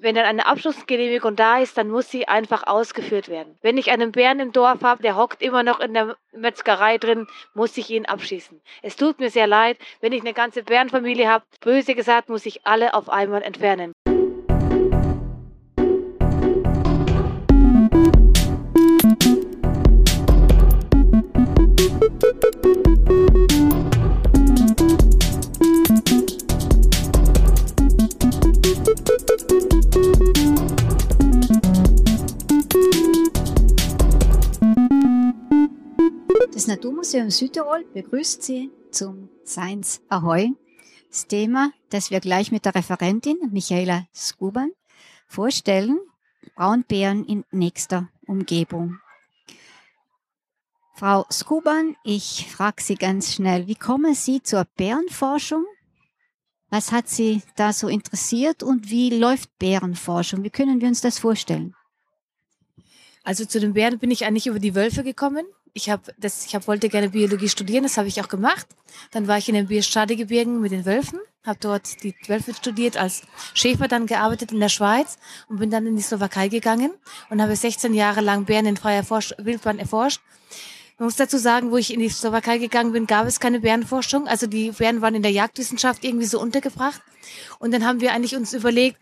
wenn dann eine Abschlussgenehmigung da ist, dann muss sie einfach ausgeführt werden. Wenn ich einen Bären im Dorf habe, der hockt immer noch in der Metzgerei drin, muss ich ihn abschießen. Es tut mir sehr leid, wenn ich eine ganze Bärenfamilie habe, böse gesagt, muss ich alle auf einmal entfernen. Naturmuseum Südtirol begrüßt Sie zum Science Ahoy. Das Thema, das wir gleich mit der Referentin Michaela Skuban vorstellen, Braunbären in nächster Umgebung. Frau Skuban, ich frage Sie ganz schnell, wie kommen Sie zur Bärenforschung? Was hat Sie da so interessiert und wie läuft Bärenforschung? Wie können wir uns das vorstellen? Also zu den Bären bin ich eigentlich über die Wölfe gekommen. Ich habe das, ich hab, wollte gerne Biologie studieren, das habe ich auch gemacht. Dann war ich in den Biestade-Gebirgen mit den Wölfen, habe dort die Wölfe studiert, als Schäfer dann gearbeitet in der Schweiz und bin dann in die Slowakei gegangen und habe 16 Jahre lang Bären in freier Forsch Wildbahn erforscht. Man muss dazu sagen, wo ich in die Slowakei gegangen bin, gab es keine Bärenforschung. Also die Bären waren in der Jagdwissenschaft irgendwie so untergebracht. Und dann haben wir eigentlich uns überlegt,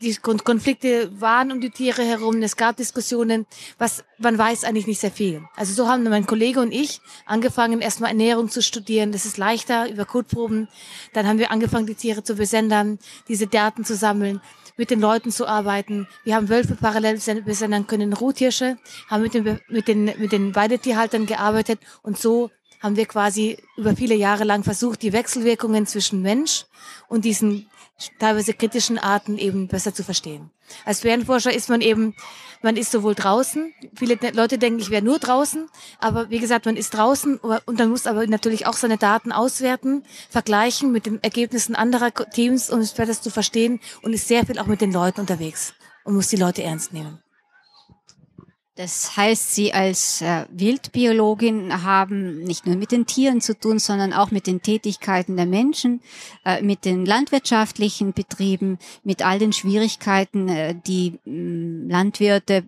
die Konflikte waren um die Tiere herum, es gab Diskussionen, was man weiß eigentlich nicht sehr viel. Also so haben mein Kollege und ich angefangen, erstmal Ernährung zu studieren. Das ist leichter über Kotproben. Dann haben wir angefangen, die Tiere zu besendern, diese Daten zu sammeln, mit den Leuten zu arbeiten. Wir haben Wölfe parallel besendern können, Rothirsche, haben mit den, mit den, mit den Weidetierhaltern gearbeitet und so haben wir quasi über viele Jahre lang versucht, die Wechselwirkungen zwischen Mensch und diesen teilweise kritischen Arten eben besser zu verstehen. Als Bärenforscher ist man eben, man ist sowohl draußen, viele Leute denken, ich wäre nur draußen, aber wie gesagt, man ist draußen und man muss aber natürlich auch seine Daten auswerten, vergleichen mit den Ergebnissen anderer Teams, um es besser zu verstehen und ist sehr viel auch mit den Leuten unterwegs und muss die Leute ernst nehmen. Das heißt, Sie als äh, Wildbiologin haben nicht nur mit den Tieren zu tun, sondern auch mit den Tätigkeiten der Menschen, äh, mit den landwirtschaftlichen Betrieben, mit all den Schwierigkeiten, äh, die mh, mm, Landwirte,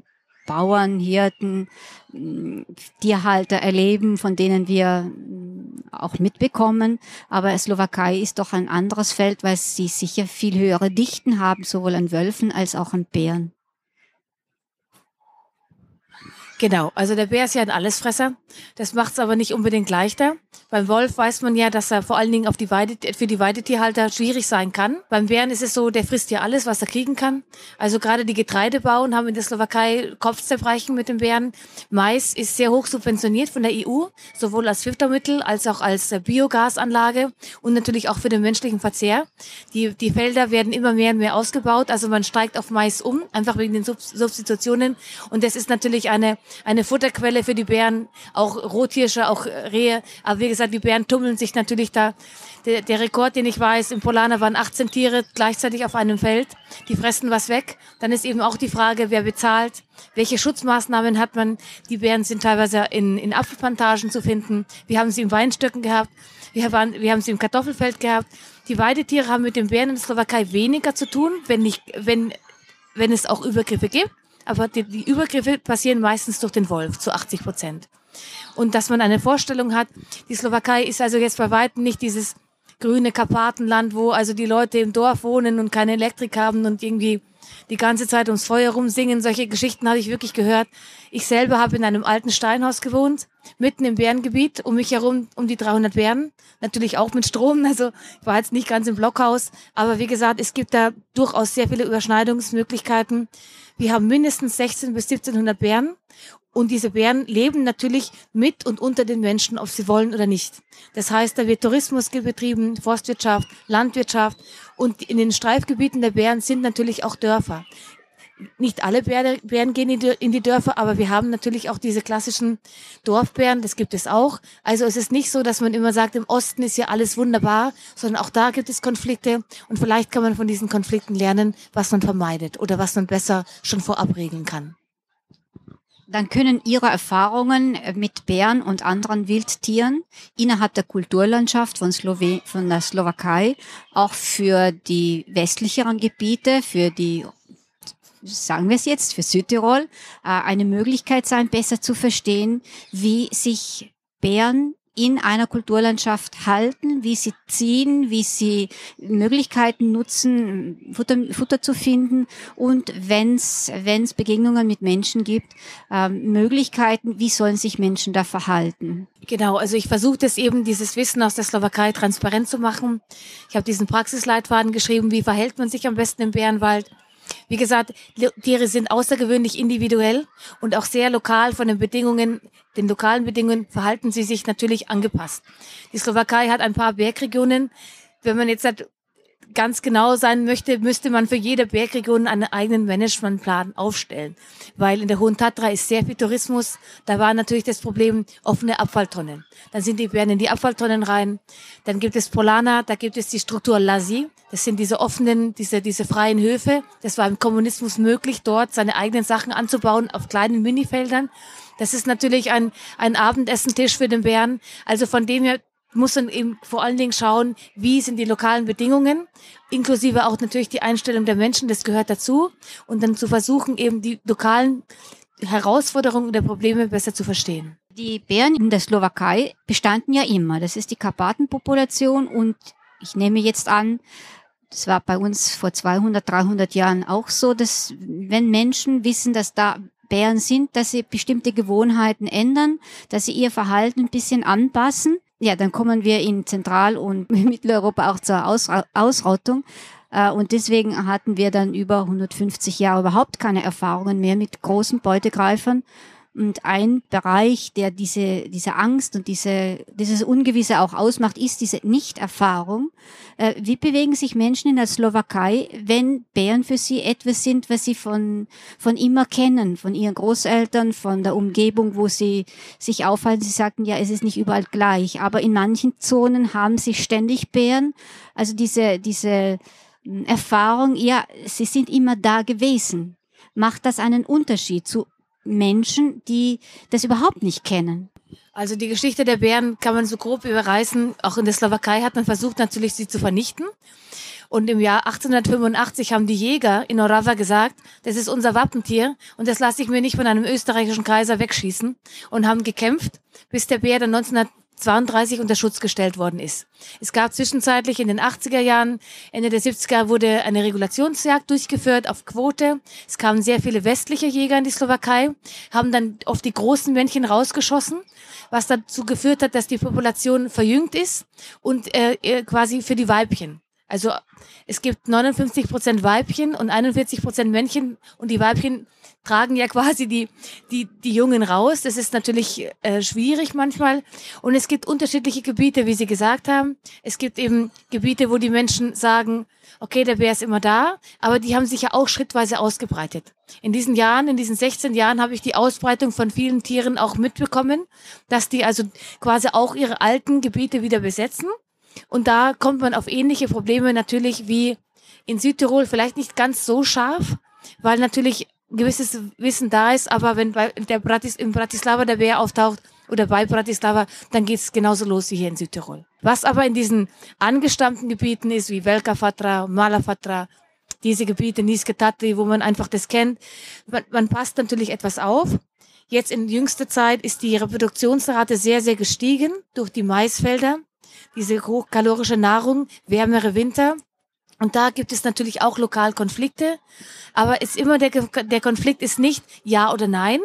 Bauern, Hirten, mh, mm, Tierhalter erleben, von denen wir mh, mm, auch mitbekommen. Aber Slowakei ist doch ein anderes Feld, weil sie sicher viel höhere Dichten haben, sowohl an Wölfen als auch an Bären. Genau, also der Bär ist ja ein Allesfresser. Das macht es aber nicht unbedingt leichter. Beim Wolf weiß man ja, dass er vor allen Dingen auf die Weide, für die Weidetierhalter schwierig sein kann. Beim Bären ist es so, der frisst ja alles, was er kriegen kann. Also gerade die Getreidebauern haben in der Slowakei Kopfzerbrechen mit dem Bären. Mais ist sehr hoch subventioniert von der EU, sowohl als Füttermittel als auch als Biogasanlage und natürlich auch für den menschlichen Verzehr. Die, die Felder werden immer mehr und mehr ausgebaut. Also man steigt auf Mais um, einfach wegen den Substitutionen. Und das ist natürlich eine eine Futterquelle für die Bären, auch Rothirsche, auch Rehe. Aber wie gesagt, die Bären tummeln sich natürlich da. Der, der Rekord, den ich weiß, im Polana waren 18 Tiere gleichzeitig auf einem Feld. Die fressen was weg. Dann ist eben auch die Frage, wer bezahlt, welche Schutzmaßnahmen hat man. Die Bären sind teilweise in, in Apfelplantagen zu finden. Wir haben sie in Weinstöcken gehabt. Wir, waren, wir haben sie im Kartoffelfeld gehabt. Die Weidetiere haben mit den Bären in der Slowakei weniger zu tun, wenn nicht, wenn, wenn es auch Übergriffe gibt aber die, die Übergriffe passieren meistens durch den Wolf zu 80 Prozent. Und dass man eine Vorstellung hat, die Slowakei ist also jetzt bei weitem nicht dieses grüne Karpatenland, wo also die Leute im Dorf wohnen und keine Elektrik haben und irgendwie die ganze Zeit ums Feuer rumsingen. Solche Geschichten habe ich wirklich gehört. Ich selber habe in einem alten Steinhaus gewohnt, mitten im Bärengebiet, um mich herum um die 300 Bären. Natürlich auch mit Strom, also ich war jetzt nicht ganz im Blockhaus. Aber wie gesagt, es gibt da durchaus sehr viele Überschneidungsmöglichkeiten. Wir haben mindestens 16 bis 1700 Bären und diese Bären leben natürlich mit und unter den Menschen, ob sie wollen oder nicht. Das heißt, da wird Tourismus betrieben, Forstwirtschaft, Landwirtschaft und in den Streifgebieten der Bären sind natürlich auch Dörfer. Nicht alle Bären gehen in die Dörfer, aber wir haben natürlich auch diese klassischen Dorfbären, das gibt es auch. Also es ist nicht so, dass man immer sagt, im Osten ist ja alles wunderbar, sondern auch da gibt es Konflikte und vielleicht kann man von diesen Konflikten lernen, was man vermeidet oder was man besser schon vorab regeln kann. Dann können Ihre Erfahrungen mit Bären und anderen Wildtieren innerhalb der Kulturlandschaft von, Slowe von der Slowakei auch für die westlicheren Gebiete, für die sagen wir es jetzt, für Südtirol äh, eine Möglichkeit sein, besser zu verstehen, wie sich Bären in einer Kulturlandschaft halten, wie sie ziehen, wie sie Möglichkeiten nutzen, Futter, Futter zu finden und wenn es Begegnungen mit Menschen gibt, äh, Möglichkeiten, wie sollen sich Menschen da verhalten. Genau, also ich versuche das eben, dieses Wissen aus der Slowakei transparent zu machen. Ich habe diesen Praxisleitfaden geschrieben, wie verhält man sich am besten im Bärenwald. Wie gesagt, Tiere sind außergewöhnlich individuell und auch sehr lokal von den Bedingungen, den lokalen Bedingungen verhalten sie sich natürlich angepasst. Die Slowakei hat ein paar Bergregionen. Wenn man jetzt halt ganz genau sein möchte, müsste man für jede Bergregion einen eigenen Managementplan aufstellen. Weil in der Hohen Tatra ist sehr viel Tourismus. Da war natürlich das Problem offene Abfalltonnen. Dann sind die Bären in die Abfalltonnen rein. Dann gibt es Polana, da gibt es die Struktur Lasi. Das sind diese offenen, diese, diese freien Höfe. Das war im Kommunismus möglich, dort seine eigenen Sachen anzubauen auf kleinen Minifeldern. Das ist natürlich ein, ein Abendessentisch für den Bären. Also von dem her muss man eben vor allen Dingen schauen, wie sind die lokalen Bedingungen, inklusive auch natürlich die Einstellung der Menschen, das gehört dazu. Und dann zu versuchen, eben die lokalen Herausforderungen der Probleme besser zu verstehen. Die Bären in der Slowakei bestanden ja immer. Das ist die Karpatenpopulation und ich nehme jetzt an, das war bei uns vor 200, 300 Jahren auch so, dass wenn Menschen wissen, dass da Bären sind, dass sie bestimmte Gewohnheiten ändern, dass sie ihr Verhalten ein bisschen anpassen. Ja, dann kommen wir in Zentral- und Mitteleuropa auch zur Ausrottung. Äh, und deswegen hatten wir dann über 150 Jahre überhaupt keine Erfahrungen mehr mit großen Beutegreifern. Und ein Bereich, der diese, diese Angst und diese, dieses Ungewisse auch ausmacht, ist diese Nichterfahrung. Äh, wie bewegen sich Menschen in der Slowakei, wenn Bären für sie etwas sind, was sie von, von immer kennen, von ihren Großeltern, von der Umgebung, wo sie sich aufhalten? Sie sagten, ja, es ist nicht überall gleich, aber in manchen Zonen haben sie ständig Bären. Also diese, diese hm, Erfahrung, ja, sie sind immer da gewesen. Macht das einen Unterschied zu Menschen, die das überhaupt nicht kennen. Also die Geschichte der Bären kann man so grob überreißen. Auch in der Slowakei hat man versucht natürlich, sie zu vernichten. Und im Jahr 1885 haben die Jäger in Orava gesagt, das ist unser Wappentier und das lasse ich mir nicht von einem österreichischen Kaiser wegschießen und haben gekämpft, bis der Bär dann 1900 32 unter Schutz gestellt worden ist. Es gab zwischenzeitlich in den 80er Jahren, Ende der 70er wurde eine Regulationsjagd durchgeführt auf Quote. Es kamen sehr viele westliche Jäger in die Slowakei, haben dann oft die großen Männchen rausgeschossen, was dazu geführt hat, dass die Population verjüngt ist und äh, quasi für die Weibchen. Also es gibt 59 Prozent Weibchen und 41 Prozent Männchen und die Weibchen tragen ja quasi die, die, die Jungen raus. Das ist natürlich äh, schwierig manchmal. Und es gibt unterschiedliche Gebiete, wie Sie gesagt haben. Es gibt eben Gebiete, wo die Menschen sagen, okay, der Bär ist immer da, aber die haben sich ja auch schrittweise ausgebreitet. In diesen Jahren, in diesen 16 Jahren habe ich die Ausbreitung von vielen Tieren auch mitbekommen, dass die also quasi auch ihre alten Gebiete wieder besetzen. Und da kommt man auf ähnliche Probleme natürlich wie in Südtirol, vielleicht nicht ganz so scharf, weil natürlich gewisses Wissen da ist, aber wenn bei der Bratis, in Bratislava der Bär auftaucht oder bei Bratislava, dann geht es genauso los wie hier in Südtirol. Was aber in diesen angestammten Gebieten ist, wie Velka Fatra, Mala diese Gebiete, Niske Tatri, wo man einfach das kennt, man, man passt natürlich etwas auf. Jetzt in jüngster Zeit ist die Reproduktionsrate sehr, sehr gestiegen durch die Maisfelder, diese hochkalorische Nahrung, wärmere Winter. Und da gibt es natürlich auch lokal Konflikte, aber ist immer der, der Konflikt ist nicht ja oder nein,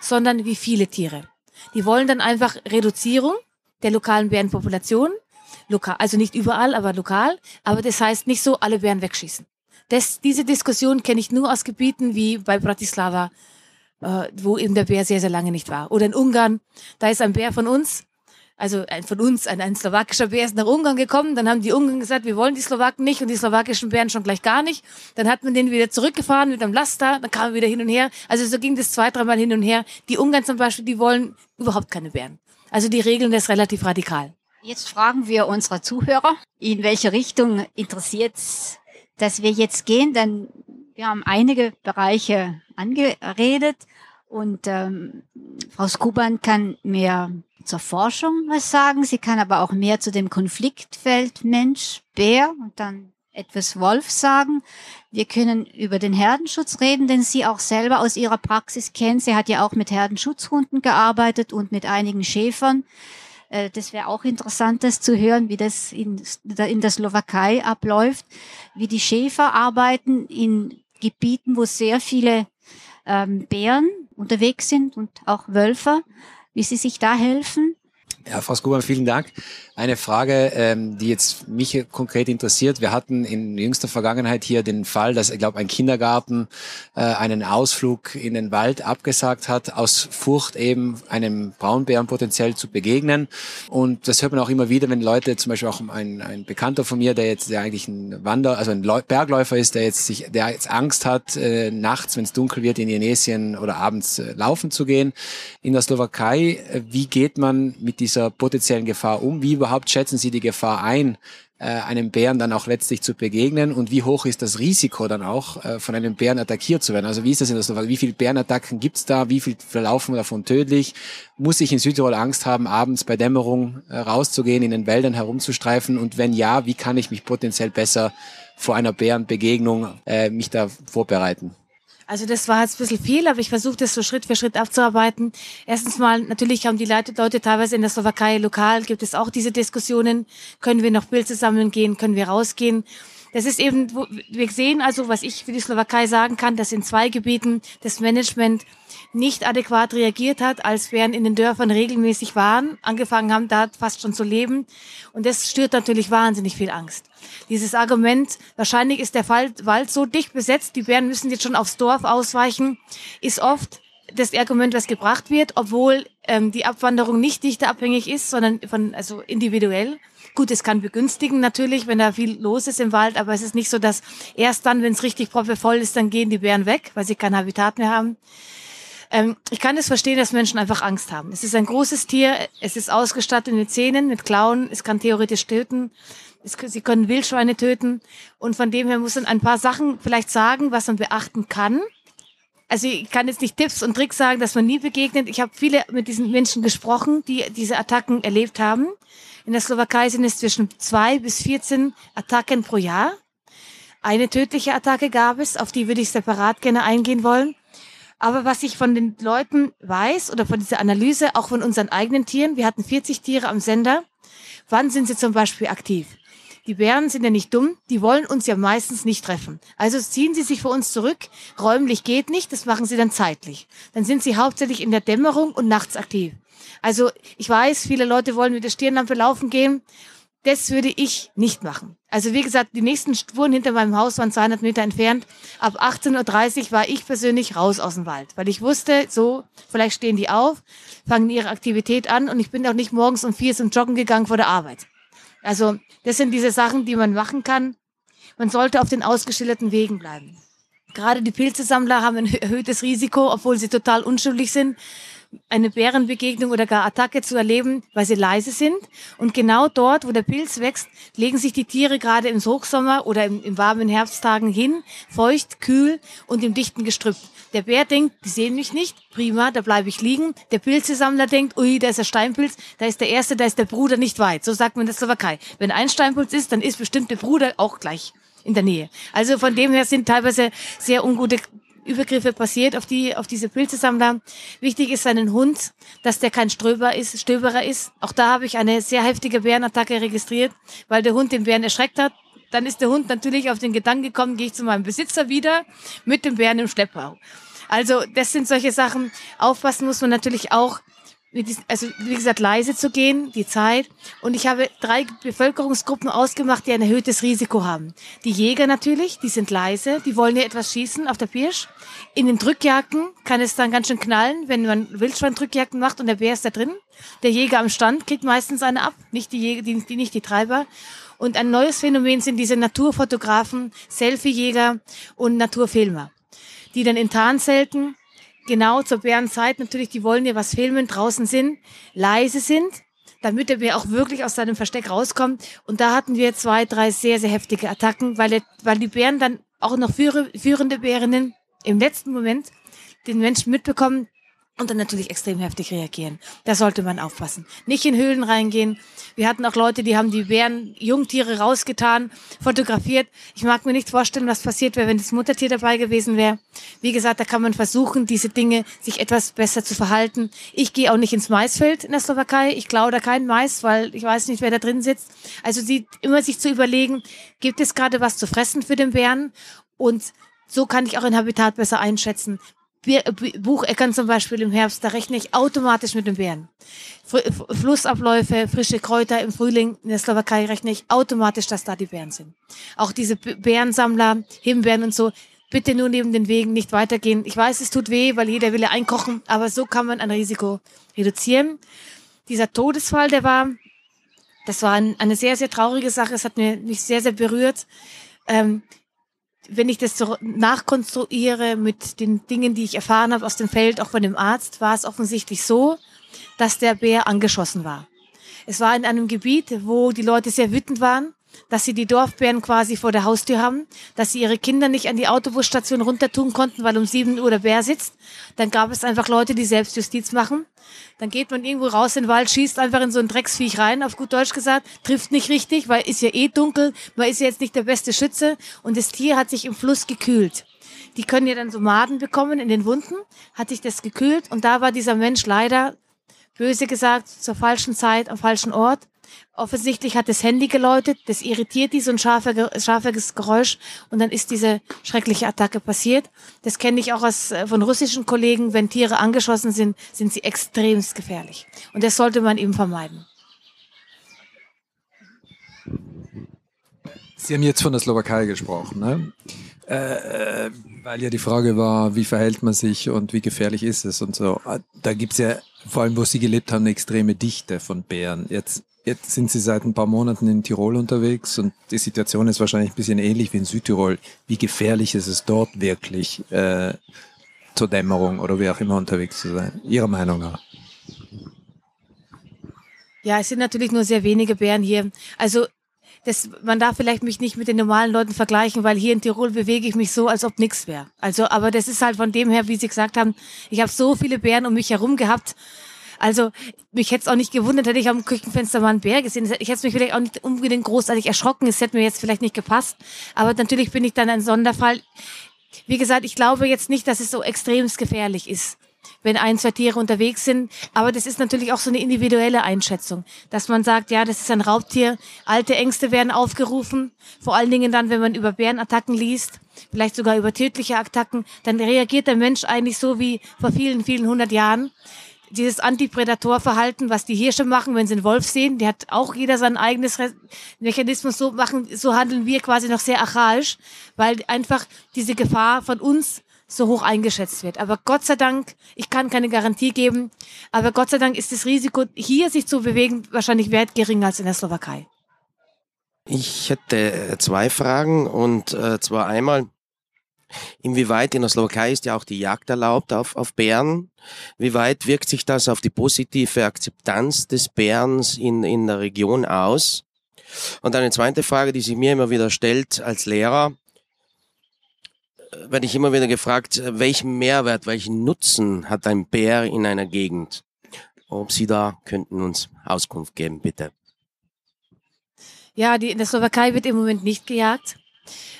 sondern wie viele Tiere. Die wollen dann einfach Reduzierung der lokalen Bärenpopulation, lokal, also nicht überall, aber lokal, aber das heißt nicht so alle Bären wegschießen. Das, diese Diskussion kenne ich nur aus Gebieten wie bei Bratislava, äh, wo eben der Bär sehr, sehr lange nicht war. Oder in Ungarn, da ist ein Bär von uns, also ein, von uns, ein, ein slowakischer Bär ist nach Ungarn gekommen, dann haben die Ungarn gesagt, wir wollen die Slowaken nicht und die slowakischen Bären schon gleich gar nicht. Dann hat man den wieder zurückgefahren mit einem Laster, dann kam er wieder hin und her. Also so ging das zwei, dreimal hin und her. Die Ungarn zum Beispiel, die wollen überhaupt keine Bären. Also die regeln das relativ radikal. Jetzt fragen wir unsere Zuhörer, in welche Richtung interessiert dass wir jetzt gehen, denn wir haben einige Bereiche angeredet und ähm, Frau Skuban kann mir zur Forschung was sagen. Sie kann aber auch mehr zu dem Konfliktfeld Mensch, Bär und dann etwas Wolf sagen. Wir können über den Herdenschutz reden, den sie auch selber aus ihrer Praxis kennt. Sie hat ja auch mit Herdenschutzhunden gearbeitet und mit einigen Schäfern. Äh, das wäre auch interessant, das zu hören, wie das in, in der Slowakei abläuft, wie die Schäfer arbeiten in Gebieten, wo sehr viele ähm, Bären unterwegs sind und auch Wölfer, wie sie sich da helfen. Ja, Frau Skuban, vielen Dank. Eine Frage, ähm, die jetzt mich konkret interessiert. Wir hatten in jüngster Vergangenheit hier den Fall, dass, ich glaube, ein Kindergarten äh, einen Ausflug in den Wald abgesagt hat, aus Furcht eben einem Braunbären potenziell zu begegnen. Und das hört man auch immer wieder, wenn Leute, zum Beispiel auch ein, ein Bekannter von mir, der jetzt der eigentlich ein Wander, also ein Bergläufer ist, der jetzt sich, der jetzt Angst hat, äh, nachts, wenn es dunkel wird, in Indonesien oder abends äh, laufen zu gehen. In der Slowakei, äh, wie geht man mit dieser potenziellen Gefahr um? Wie überhaupt schätzen Sie die Gefahr ein, äh, einem Bären dann auch letztlich zu begegnen und wie hoch ist das Risiko dann auch, äh, von einem Bären attackiert zu werden? Also wie ist das in der Slowakei? Wie viele Bärenattacken gibt's da? Wie viel verlaufen davon tödlich? Muss ich in Südtirol Angst haben, abends bei Dämmerung äh, rauszugehen, in den Wäldern herumzustreifen? Und wenn ja, wie kann ich mich potenziell besser vor einer Bärenbegegnung äh, mich da vorbereiten? Also das war jetzt ein bisschen viel, aber ich versuche das so Schritt für Schritt abzuarbeiten. Erstens mal, natürlich haben die Leute, Leute teilweise in der Slowakei lokal, gibt es auch diese Diskussionen, können wir noch Pilze sammeln gehen, können wir rausgehen. Das ist eben, wir sehen also, was ich für die Slowakei sagen kann, dass in zwei Gebieten das Management nicht adäquat reagiert hat, als wären in den Dörfern regelmäßig waren, angefangen haben, da fast schon zu leben. Und das stört natürlich wahnsinnig viel Angst. Dieses Argument, wahrscheinlich ist der Wald so dicht besetzt, die Bären müssen jetzt schon aufs Dorf ausweichen, ist oft das Argument, was gebracht wird, obwohl ähm, die Abwanderung nicht dichterabhängig ist, sondern von also individuell. Gut, es kann begünstigen natürlich, wenn da viel los ist im Wald, aber es ist nicht so, dass erst dann, wenn es richtig proppevoll ist, dann gehen die Bären weg, weil sie kein Habitat mehr haben. Ähm, ich kann es verstehen, dass Menschen einfach Angst haben. Es ist ein großes Tier, es ist ausgestattet mit Zähnen, mit Klauen, es kann theoretisch töten. Es, sie können Wildschweine töten. Und von dem her muss man ein paar Sachen vielleicht sagen, was man beachten kann. Also ich kann jetzt nicht Tipps und Tricks sagen, dass man nie begegnet. Ich habe viele mit diesen Menschen gesprochen, die diese Attacken erlebt haben. In der Slowakei sind es zwischen zwei bis 14 Attacken pro Jahr. Eine tödliche Attacke gab es, auf die würde ich separat gerne eingehen wollen. Aber was ich von den Leuten weiß oder von dieser Analyse, auch von unseren eigenen Tieren, wir hatten 40 Tiere am Sender, wann sind sie zum Beispiel aktiv? Die Bären sind ja nicht dumm, die wollen uns ja meistens nicht treffen. Also ziehen sie sich vor uns zurück. Räumlich geht nicht, das machen sie dann zeitlich. Dann sind sie hauptsächlich in der Dämmerung und nachts aktiv. Also ich weiß, viele Leute wollen mit der Stirnlampe laufen gehen. Das würde ich nicht machen. Also wie gesagt, die nächsten Spuren hinter meinem Haus waren 200 Meter entfernt. Ab 18.30 Uhr war ich persönlich raus aus dem Wald, weil ich wusste, so, vielleicht stehen die auf, fangen ihre Aktivität an und ich bin auch nicht morgens um vier zum Joggen gegangen vor der Arbeit. Also das sind diese Sachen, die man machen kann. Man sollte auf den ausgeschilderten Wegen bleiben. Gerade die Pilzesammler haben ein erhöhtes Risiko, obwohl sie total unschuldig sind, eine Bärenbegegnung oder gar Attacke zu erleben, weil sie leise sind. Und genau dort, wo der Pilz wächst, legen sich die Tiere gerade im Hochsommer oder im, im warmen Herbsttagen hin, feucht, kühl und im dichten Gestrüpp. Der Bär denkt, die sehen mich nicht, prima, da bleibe ich liegen. Der Pilzesammler denkt, ui, da ist der Steinpilz, da ist der erste, da ist der Bruder nicht weit. So sagt man das Slowakei. Wenn ein Steinpilz ist, dann ist bestimmt der Bruder auch gleich in der Nähe. Also von dem her sind teilweise sehr ungute Übergriffe passiert auf die, auf diese Pilzesammler. Wichtig ist seinen Hund, dass der kein Ströber ist, Stöberer ist. Auch da habe ich eine sehr heftige Bärenattacke registriert, weil der Hund den Bären erschreckt hat. Dann ist der Hund natürlich auf den Gedanken gekommen, gehe ich zu meinem Besitzer wieder mit dem Bären im Schleppbau. Also das sind solche Sachen. Aufpassen muss man natürlich auch, also wie gesagt, leise zu gehen, die Zeit. Und ich habe drei Bevölkerungsgruppen ausgemacht, die ein erhöhtes Risiko haben. Die Jäger natürlich, die sind leise, die wollen ja etwas schießen auf der Pirsch. In den Drückjagden kann es dann ganz schön knallen, wenn man Wildschwein-Drückjagden macht und der Bär ist da drin. Der Jäger am Stand kriegt meistens eine ab, nicht die Jäger, die, die nicht die Treiber. Und ein neues Phänomen sind diese Naturfotografen, Selfie-Jäger und Naturfilmer, die dann in Tarnzelten genau zur Bärenzeit natürlich, die wollen ja was filmen, draußen sind, leise sind, damit der Bär auch wirklich aus seinem Versteck rauskommt. Und da hatten wir zwei, drei sehr, sehr heftige Attacken, weil, weil die Bären dann auch noch führende Bärinnen im letzten Moment den Menschen mitbekommen, und dann natürlich extrem heftig reagieren. Da sollte man aufpassen. Nicht in Höhlen reingehen. Wir hatten auch Leute, die haben die Bären, Jungtiere rausgetan, fotografiert. Ich mag mir nicht vorstellen, was passiert wäre, wenn das Muttertier dabei gewesen wäre. Wie gesagt, da kann man versuchen, diese Dinge sich etwas besser zu verhalten. Ich gehe auch nicht ins Maisfeld in der Slowakei. Ich klaue da keinen Mais, weil ich weiß nicht, wer da drin sitzt. Also sie immer sich zu überlegen, gibt es gerade was zu fressen für den Bären? Und so kann ich auch ein Habitat besser einschätzen. Bucheckern zum Beispiel im Herbst, da rechne ich automatisch mit den Bären. Flussabläufe, frische Kräuter im Frühling in der Slowakei rechne ich automatisch, dass da die Bären sind. Auch diese Bärensammler, Himbeeren und so, bitte nur neben den Wegen nicht weitergehen. Ich weiß, es tut weh, weil jeder will ja einkochen, aber so kann man ein Risiko reduzieren. Dieser Todesfall, der war, das war ein, eine sehr, sehr traurige Sache. Es hat mich sehr, sehr berührt. Ähm, wenn ich das so nachkonstruiere mit den Dingen, die ich erfahren habe aus dem Feld, auch von dem Arzt, war es offensichtlich so, dass der Bär angeschossen war. Es war in einem Gebiet, wo die Leute sehr wütend waren dass sie die Dorfbären quasi vor der Haustür haben, dass sie ihre Kinder nicht an die Autobusstation runter tun konnten, weil um 7 Uhr der Bär sitzt. Dann gab es einfach Leute, die Selbstjustiz machen. Dann geht man irgendwo raus in den Wald, schießt einfach in so ein Drecksviech rein, auf gut Deutsch gesagt, trifft nicht richtig, weil ist ja eh dunkel, man ist ja jetzt nicht der beste Schütze und das Tier hat sich im Fluss gekühlt. Die können ja dann so Maden bekommen in den Wunden, hat sich das gekühlt und da war dieser Mensch leider, böse gesagt, zur falschen Zeit am falschen Ort Offensichtlich hat das Handy geläutet, das irritiert die, so ein scharfer, scharfes Geräusch und dann ist diese schreckliche Attacke passiert. Das kenne ich auch aus, äh, von russischen Kollegen. Wenn Tiere angeschossen sind, sind sie extremst gefährlich. Und das sollte man eben vermeiden. Sie haben jetzt von der Slowakei gesprochen, ne? Äh, äh weil ja die Frage war, wie verhält man sich und wie gefährlich ist es und so. Da gibt's ja, vor allem wo Sie gelebt haben, eine extreme Dichte von Bären. Jetzt Jetzt sind Sie seit ein paar Monaten in Tirol unterwegs und die Situation ist wahrscheinlich ein bisschen ähnlich wie in Südtirol. Wie gefährlich ist es dort wirklich äh, zur Dämmerung oder wie auch immer unterwegs zu sein? Ihrer Meinung nach? Ja, es sind natürlich nur sehr wenige Bären hier. Also das, man darf vielleicht mich nicht mit den normalen Leuten vergleichen, weil hier in Tirol bewege ich mich so, als ob nichts wäre. Also, aber das ist halt von dem her, wie Sie gesagt haben, ich habe so viele Bären um mich herum gehabt. Also mich hätte es auch nicht gewundert, hätte ich am Küchenfenster mal einen Bär gesehen. Ich hätte mich vielleicht auch nicht unbedingt großartig erschrocken. Es hätte mir jetzt vielleicht nicht gepasst. Aber natürlich bin ich dann ein Sonderfall. Wie gesagt, ich glaube jetzt nicht, dass es so extremst gefährlich ist wenn ein, zwei Tiere unterwegs sind. Aber das ist natürlich auch so eine individuelle Einschätzung, dass man sagt, ja, das ist ein Raubtier, alte Ängste werden aufgerufen, vor allen Dingen dann, wenn man über Bärenattacken liest, vielleicht sogar über tödliche Attacken, dann reagiert der Mensch eigentlich so wie vor vielen, vielen hundert Jahren dieses Antiprädatorverhalten, was die Hirsche machen, wenn sie einen Wolf sehen, der hat auch jeder sein eigenes Re Mechanismus. So machen, so handeln wir quasi noch sehr archaisch, weil einfach diese Gefahr von uns so hoch eingeschätzt wird. Aber Gott sei Dank, ich kann keine Garantie geben, aber Gott sei Dank ist das Risiko, hier sich zu bewegen, wahrscheinlich wert geringer als in der Slowakei. Ich hätte zwei Fragen und äh, zwar einmal, Inwieweit in der Slowakei ist ja auch die Jagd erlaubt auf, auf Bären? Wie weit wirkt sich das auf die positive Akzeptanz des Bärens in, in der Region aus? Und eine zweite Frage, die sich mir immer wieder stellt als Lehrer, werde ich immer wieder gefragt, welchen Mehrwert, welchen Nutzen hat ein Bär in einer Gegend? Ob Sie da könnten uns Auskunft geben, bitte. Ja, die, in der Slowakei wird im Moment nicht gejagt,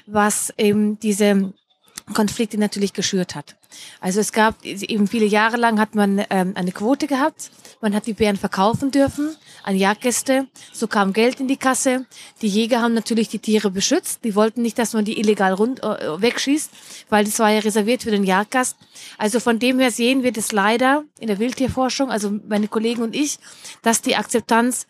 was eben diese Konflikte natürlich geschürt hat. Also es gab eben viele Jahre lang hat man ähm, eine Quote gehabt. Man hat die Bären verkaufen dürfen an Jagdgäste. So kam Geld in die Kasse. Die Jäger haben natürlich die Tiere beschützt. Die wollten nicht, dass man die illegal rund, äh, wegschießt, weil das war ja reserviert für den Jagdgast. Also von dem her sehen wir das leider in der Wildtierforschung, also meine Kollegen und ich, dass die Akzeptanz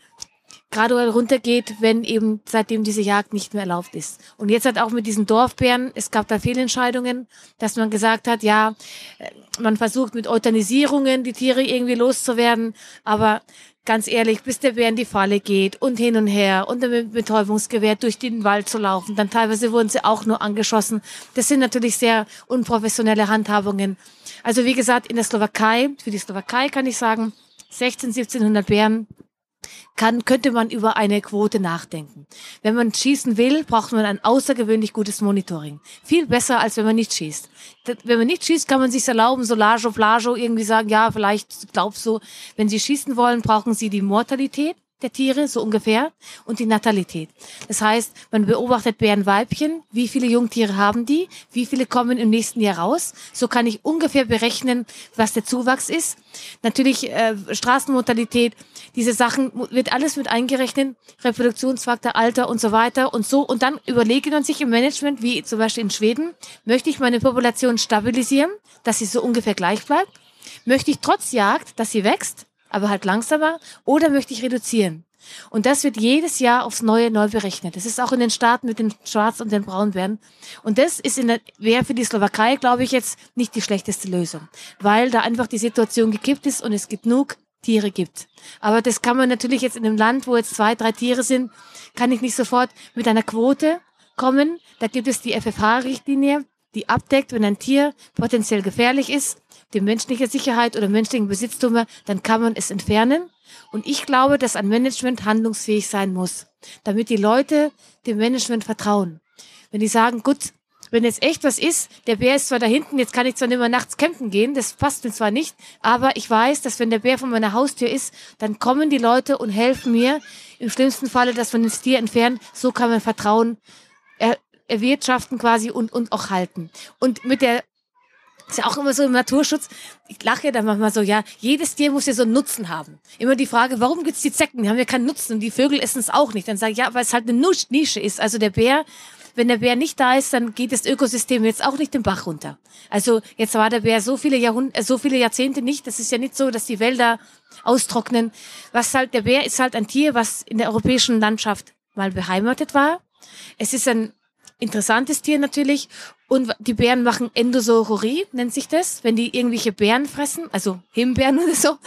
graduell runtergeht, wenn eben seitdem diese Jagd nicht mehr erlaubt ist. Und jetzt hat auch mit diesen Dorfbären, es gab da Fehlentscheidungen, dass man gesagt hat, ja, äh, man versucht mit Euthanisierungen die Tiere irgendwie loszuwerden, aber ganz ehrlich, bis der Bär in die Falle geht und hin und her und mit Betäubungsgewehr durch den Wald zu laufen, dann teilweise wurden sie auch nur angeschossen. Das sind natürlich sehr unprofessionelle Handhabungen. Also wie gesagt, in der Slowakei, für die Slowakei kann ich sagen, 16, 1700 Bären kann, könnte man über eine Quote nachdenken. Wenn man schießen will, braucht man ein außergewöhnlich gutes Monitoring. Viel besser, als wenn man nicht schießt. Wenn man nicht schießt, kann man sich erlauben, so Lajo, Flajo, irgendwie sagen, ja, vielleicht glaubst du, wenn sie schießen wollen, brauchen sie die Mortalität der Tiere, so ungefähr, und die Natalität. Das heißt, man beobachtet Bärenweibchen, wie viele Jungtiere haben die, wie viele kommen im nächsten Jahr raus. So kann ich ungefähr berechnen, was der Zuwachs ist. Natürlich äh, Straßenmortalität, diese Sachen wird alles mit eingerechnet, Reproduktionsfaktor, Alter und so weiter und so. Und dann überlegt man sich im Management, wie zum Beispiel in Schweden, möchte ich meine Population stabilisieren, dass sie so ungefähr gleich bleibt? Möchte ich trotz Jagd, dass sie wächst? Aber halt langsamer, oder möchte ich reduzieren? Und das wird jedes Jahr aufs Neue neu berechnet. Das ist auch in den Staaten mit den Schwarz- und den Braunbären. Und das ist in der, wäre für die Slowakei, glaube ich, jetzt nicht die schlechteste Lösung. Weil da einfach die Situation gekippt ist und es genug Tiere gibt. Aber das kann man natürlich jetzt in einem Land, wo jetzt zwei, drei Tiere sind, kann ich nicht sofort mit einer Quote kommen. Da gibt es die FFH-Richtlinie, die abdeckt, wenn ein Tier potenziell gefährlich ist, die menschliche Sicherheit oder menschlichen Besitztümer, dann kann man es entfernen. Und ich glaube, dass ein Management handlungsfähig sein muss, damit die Leute dem Management vertrauen. Wenn die sagen, gut, wenn jetzt echt was ist, der Bär ist zwar da hinten, jetzt kann ich zwar nicht mehr nachts campen gehen, das passt mir zwar nicht, aber ich weiß, dass wenn der Bär von meiner Haustür ist, dann kommen die Leute und helfen mir. Im schlimmsten Falle, dass man das Tier entfernt, so kann man Vertrauen er, erwirtschaften quasi und, und auch halten. Und mit der ist ja auch immer so im Naturschutz. Ich lache da manchmal so, ja, jedes Tier muss ja so einen Nutzen haben. Immer die Frage, warum gibt's die Zecken? Die haben ja keinen Nutzen und die Vögel essen es auch nicht. Dann sage ich, ja, weil es halt eine Nische ist. Also der Bär, wenn der Bär nicht da ist, dann geht das Ökosystem jetzt auch nicht den Bach runter. Also jetzt war der Bär so viele Jahrhund äh, so viele Jahrzehnte nicht. Das ist ja nicht so, dass die Wälder austrocknen. Was halt, der Bär ist halt ein Tier, was in der europäischen Landschaft mal beheimatet war. Es ist ein interessantes Tier natürlich. Und die Bären machen Endosaurie, nennt sich das. Wenn die irgendwelche Bären fressen, also Himbeeren oder so,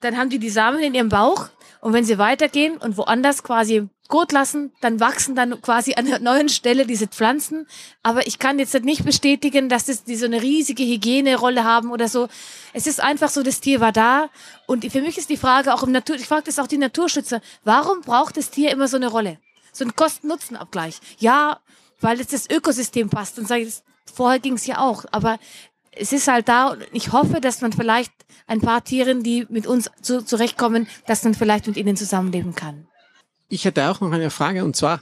dann haben die die Samen in ihrem Bauch. Und wenn sie weitergehen und woanders quasi Kot lassen, dann wachsen dann quasi an der neuen Stelle diese Pflanzen. Aber ich kann jetzt nicht bestätigen, dass das, die so eine riesige Hygienerolle haben oder so. Es ist einfach so, das Tier war da. Und für mich ist die Frage auch im Natur, ich frage das auch die Naturschützer, warum braucht das Tier immer so eine Rolle? So ein Kosten-Nutzen-Abgleich. Ja, weil jetzt das Ökosystem passt. Und sage vorher ging es ja auch, aber es ist halt da und ich hoffe, dass man vielleicht ein paar Tieren, die mit uns zu, zurechtkommen, dass man vielleicht mit ihnen zusammenleben kann. Ich hätte auch noch eine Frage und zwar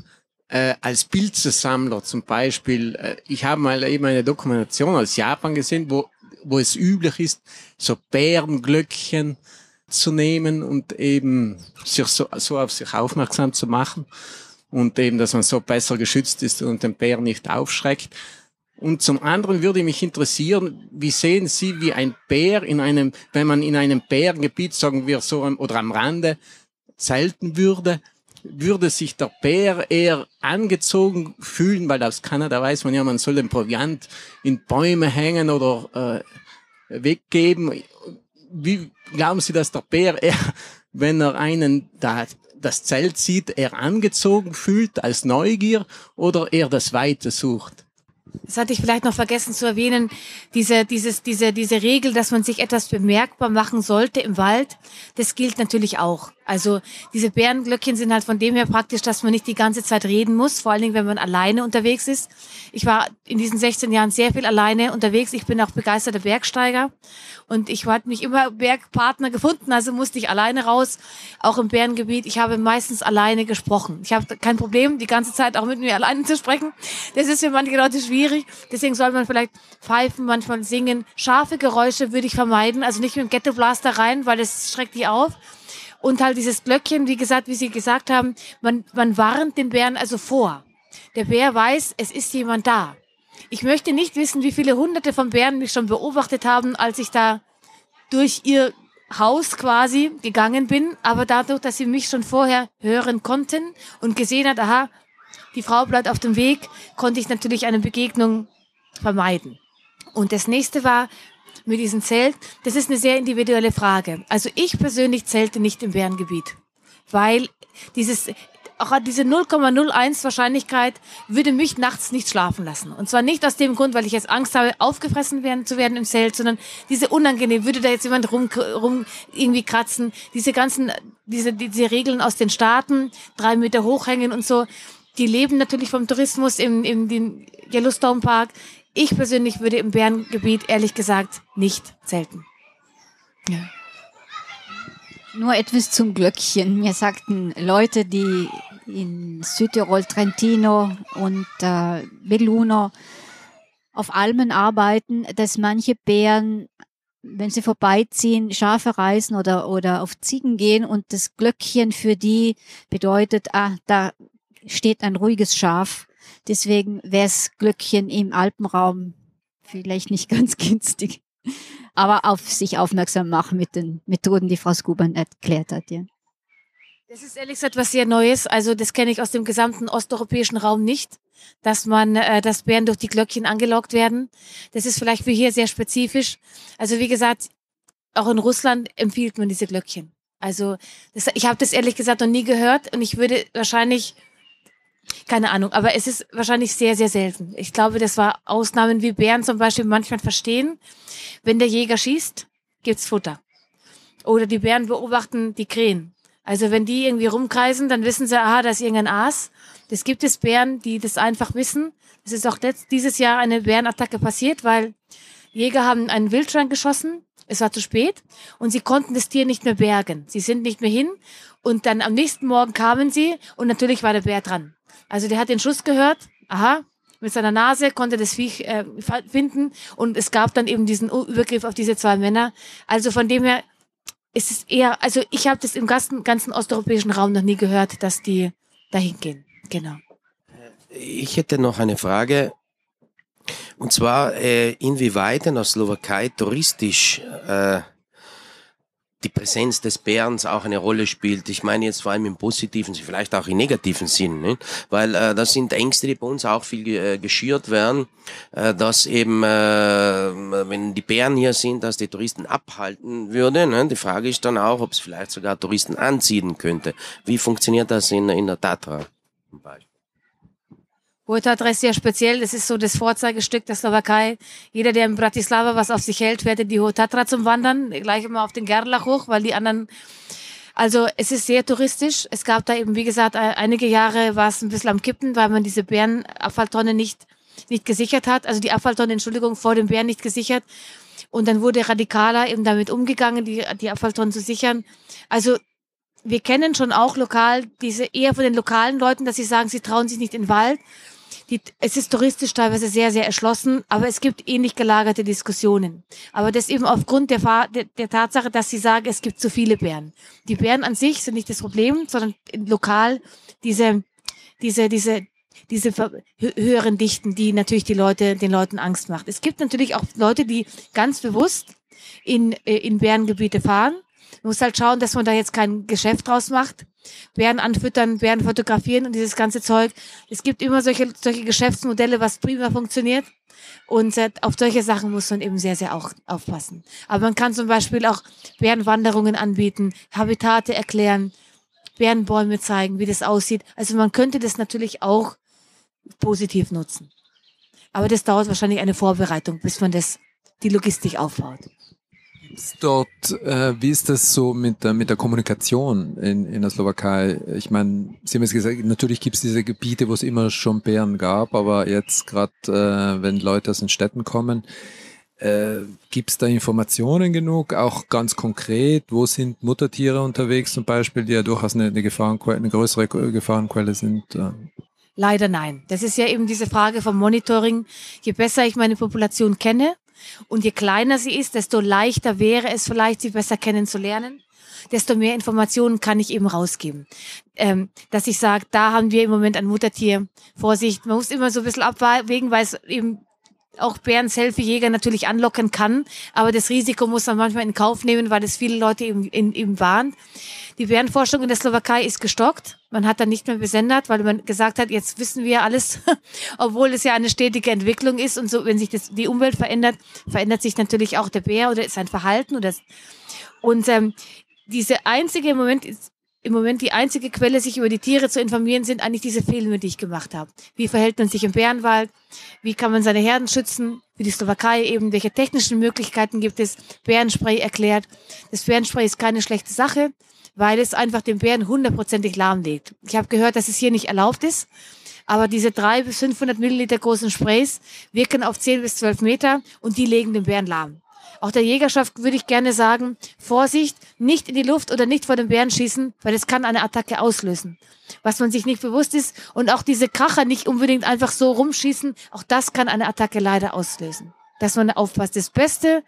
äh, als Bildsammler zum Beispiel. Äh, ich habe mal eben eine Dokumentation aus Japan gesehen, wo, wo es üblich ist, so Bärenglöckchen zu nehmen und eben sich so, so auf sich aufmerksam zu machen und eben, dass man so besser geschützt ist und den Bär nicht aufschreckt. Und zum anderen würde mich interessieren, wie sehen Sie, wie ein Bär in einem, wenn man in einem Bärengebiet, sagen wir so, oder am Rande zelten würde, würde sich der Bär eher angezogen fühlen, weil aus Kanada weiß man ja, man soll den Proviant in Bäume hängen oder äh, weggeben. Wie glauben Sie, dass der Bär eher, wenn er einen da das Zelt sieht, er angezogen fühlt als Neugier oder er das Weite sucht? Das hatte ich vielleicht noch vergessen zu erwähnen. Diese, dieses, diese, diese Regel, dass man sich etwas bemerkbar machen sollte im Wald, das gilt natürlich auch. Also diese Bärenglöckchen sind halt von dem her praktisch, dass man nicht die ganze Zeit reden muss, vor allen Dingen, wenn man alleine unterwegs ist. Ich war in diesen 16 Jahren sehr viel alleine unterwegs. Ich bin auch begeisterter Bergsteiger und ich hatte mich immer Bergpartner gefunden, also musste ich alleine raus, auch im Bärengebiet. Ich habe meistens alleine gesprochen. Ich habe kein Problem, die ganze Zeit auch mit mir alleine zu sprechen. Das ist für manche Leute schwierig. Deswegen soll man vielleicht pfeifen, manchmal singen. Scharfe Geräusche würde ich vermeiden, also nicht mit dem Ghetto Blaster rein, weil das schreckt die auf. Und halt dieses Glöckchen, wie gesagt, wie Sie gesagt haben, man, man warnt den Bären also vor. Der Bär weiß, es ist jemand da. Ich möchte nicht wissen, wie viele hunderte von Bären mich schon beobachtet haben, als ich da durch ihr Haus quasi gegangen bin, aber dadurch, dass sie mich schon vorher hören konnten und gesehen hat, aha, die Frau bleibt auf dem Weg, konnte ich natürlich eine Begegnung vermeiden. Und das nächste war, mit diesem Zelt, das ist eine sehr individuelle Frage. Also ich persönlich zelte nicht im Bärengebiet, weil dieses auch diese 0,01 Wahrscheinlichkeit würde mich nachts nicht schlafen lassen. Und zwar nicht aus dem Grund, weil ich jetzt Angst habe, aufgefressen werden, zu werden im Zelt, sondern diese unangenehm, würde da jetzt jemand rum, rum irgendwie kratzen, diese ganzen, diese, diese Regeln aus den Staaten, drei Meter hochhängen und so, die leben natürlich vom Tourismus im, im, im Yellowstone Park. Ich persönlich würde im Bärengebiet ehrlich gesagt nicht zelten. Ja. Nur etwas zum Glöckchen. Mir sagten Leute, die in Südtirol, Trentino und äh, Belluno auf Almen arbeiten, dass manche Bären, wenn sie vorbeiziehen, Schafe reißen oder, oder auf Ziegen gehen und das Glöckchen für die bedeutet, ah, da steht ein ruhiges Schaf. Deswegen wäre das Glöckchen im Alpenraum vielleicht nicht ganz günstig aber auf sich aufmerksam machen mit den Methoden, die Frau Skuban erklärt hat. Ja. Das ist ehrlich gesagt was sehr Neues. Also das kenne ich aus dem gesamten osteuropäischen Raum nicht, dass man, äh, dass Bären durch die Glöckchen angelockt werden. Das ist vielleicht für hier sehr spezifisch. Also wie gesagt, auch in Russland empfiehlt man diese Glöckchen. Also das, ich habe das ehrlich gesagt noch nie gehört und ich würde wahrscheinlich keine Ahnung, aber es ist wahrscheinlich sehr, sehr selten. Ich glaube, das war Ausnahmen wie Bären zum Beispiel manchmal verstehen. Wenn der Jäger schießt, gibt's Futter. Oder die Bären beobachten die Krähen. Also wenn die irgendwie rumkreisen, dann wissen sie, aha, da ist irgendein Aas. Das gibt es Bären, die das einfach wissen. Es ist auch dieses Jahr eine Bärenattacke passiert, weil Jäger haben einen Wildschwein geschossen. Es war zu spät und sie konnten das Tier nicht mehr bergen. Sie sind nicht mehr hin und dann am nächsten Morgen kamen sie und natürlich war der Bär dran. Also der hat den Schuss gehört, aha, mit seiner Nase konnte das Viech äh, finden und es gab dann eben diesen Übergriff auf diese zwei Männer. Also von dem her ist es eher, also ich habe das im ganzen, ganzen osteuropäischen Raum noch nie gehört, dass die dahin gehen. Genau. Ich hätte noch eine Frage. Und zwar, äh, inwieweit in der Slowakei touristisch äh, die Präsenz des Bärens auch eine Rolle spielt. Ich meine jetzt vor allem im positiven, vielleicht auch im negativen Sinn, ne? weil äh, das sind Ängste, die bei uns auch viel äh, geschürt werden, äh, dass eben, äh, wenn die Bären hier sind, dass die Touristen abhalten würde. Ne? Die Frage ist dann auch, ob es vielleicht sogar Touristen anziehen könnte. Wie funktioniert das in, in der Tatra zum Beispiel? Hohe ist sehr speziell. Das ist so das Vorzeigestück der Slowakei. Jeder, der in Bratislava was auf sich hält, fährt in die Hohe Tatra zum Wandern. Gleich immer auf den Gerlach hoch, weil die anderen also es ist sehr touristisch. Es gab da eben, wie gesagt, einige Jahre war es ein bisschen am Kippen, weil man diese Bärenabfalltonne nicht, nicht gesichert hat. Also die Abfalltonne, Entschuldigung, vor den Bären nicht gesichert. Und dann wurde radikaler eben damit umgegangen, die, die Abfalltonnen zu sichern. Also wir kennen schon auch lokal diese eher von den lokalen Leuten, dass sie sagen, sie trauen sich nicht in den Wald die, es ist touristisch teilweise sehr, sehr erschlossen, aber es gibt ähnlich gelagerte Diskussionen. Aber das eben aufgrund der, der, der Tatsache, dass sie sagen, es gibt zu viele Bären. Die Bären an sich sind nicht das Problem, sondern lokal diese, diese, diese, diese höheren Dichten, die natürlich die Leute, den Leuten Angst macht. Es gibt natürlich auch Leute, die ganz bewusst in, äh, in Bärengebiete fahren. Man muss halt schauen, dass man da jetzt kein Geschäft draus macht. Bären anfüttern, Bären fotografieren und dieses ganze Zeug. Es gibt immer solche, solche Geschäftsmodelle, was prima funktioniert. Und äh, auf solche Sachen muss man eben sehr, sehr auch aufpassen. Aber man kann zum Beispiel auch Bärenwanderungen anbieten, Habitate erklären, Bärenbäume zeigen, wie das aussieht. Also man könnte das natürlich auch positiv nutzen. Aber das dauert wahrscheinlich eine Vorbereitung, bis man das, die Logistik aufbaut dort, äh, wie ist das so mit der, mit der Kommunikation in, in der Slowakei? Ich meine, Sie haben jetzt gesagt, natürlich gibt es diese Gebiete, wo es immer schon Bären gab, aber jetzt gerade, äh, wenn Leute aus den Städten kommen, äh, gibt es da Informationen genug, auch ganz konkret, wo sind Muttertiere unterwegs zum Beispiel, die ja durchaus eine, eine, Gefahrenquelle, eine größere Gefahrenquelle sind? Äh? Leider nein. Das ist ja eben diese Frage vom Monitoring. Je besser ich meine Population kenne, und je kleiner sie ist, desto leichter wäre es vielleicht, sie besser kennenzulernen desto mehr Informationen kann ich eben rausgeben. Ähm, dass ich sage, da haben wir im Moment ein Muttertier. Vorsicht, man muss immer so ein bisschen abwägen, weil es eben auch Bären-Selfie-Jäger natürlich anlocken kann, aber das Risiko muss man manchmal in Kauf nehmen, weil es viele Leute eben, in, eben warnt. Die Bärenforschung in der Slowakei ist gestockt. Man hat dann nicht mehr besendet, weil man gesagt hat, jetzt wissen wir alles, obwohl es ja eine stetige Entwicklung ist und so, wenn sich das, die Umwelt verändert, verändert sich natürlich auch der Bär oder sein Verhalten oder und ähm, diese einzige Moment ist im Moment die einzige Quelle, sich über die Tiere zu informieren, sind eigentlich diese Filme, die ich gemacht habe. Wie verhält man sich im Bärenwald? Wie kann man seine Herden schützen? Wie die Slowakei eben, welche technischen Möglichkeiten gibt es? Bärenspray erklärt. Das Bärenspray ist keine schlechte Sache, weil es einfach den Bären hundertprozentig lahmlegt. Ich habe gehört, dass es hier nicht erlaubt ist. Aber diese drei bis 500 Milliliter großen Sprays wirken auf 10 bis 12 Meter und die legen den Bären lahm. Auch der Jägerschaft würde ich gerne sagen, Vorsicht, nicht in die Luft oder nicht vor den Bären schießen, weil es kann eine Attacke auslösen. Was man sich nicht bewusst ist und auch diese Kracher nicht unbedingt einfach so rumschießen, auch das kann eine Attacke leider auslösen. Dass man aufpasst. Das beste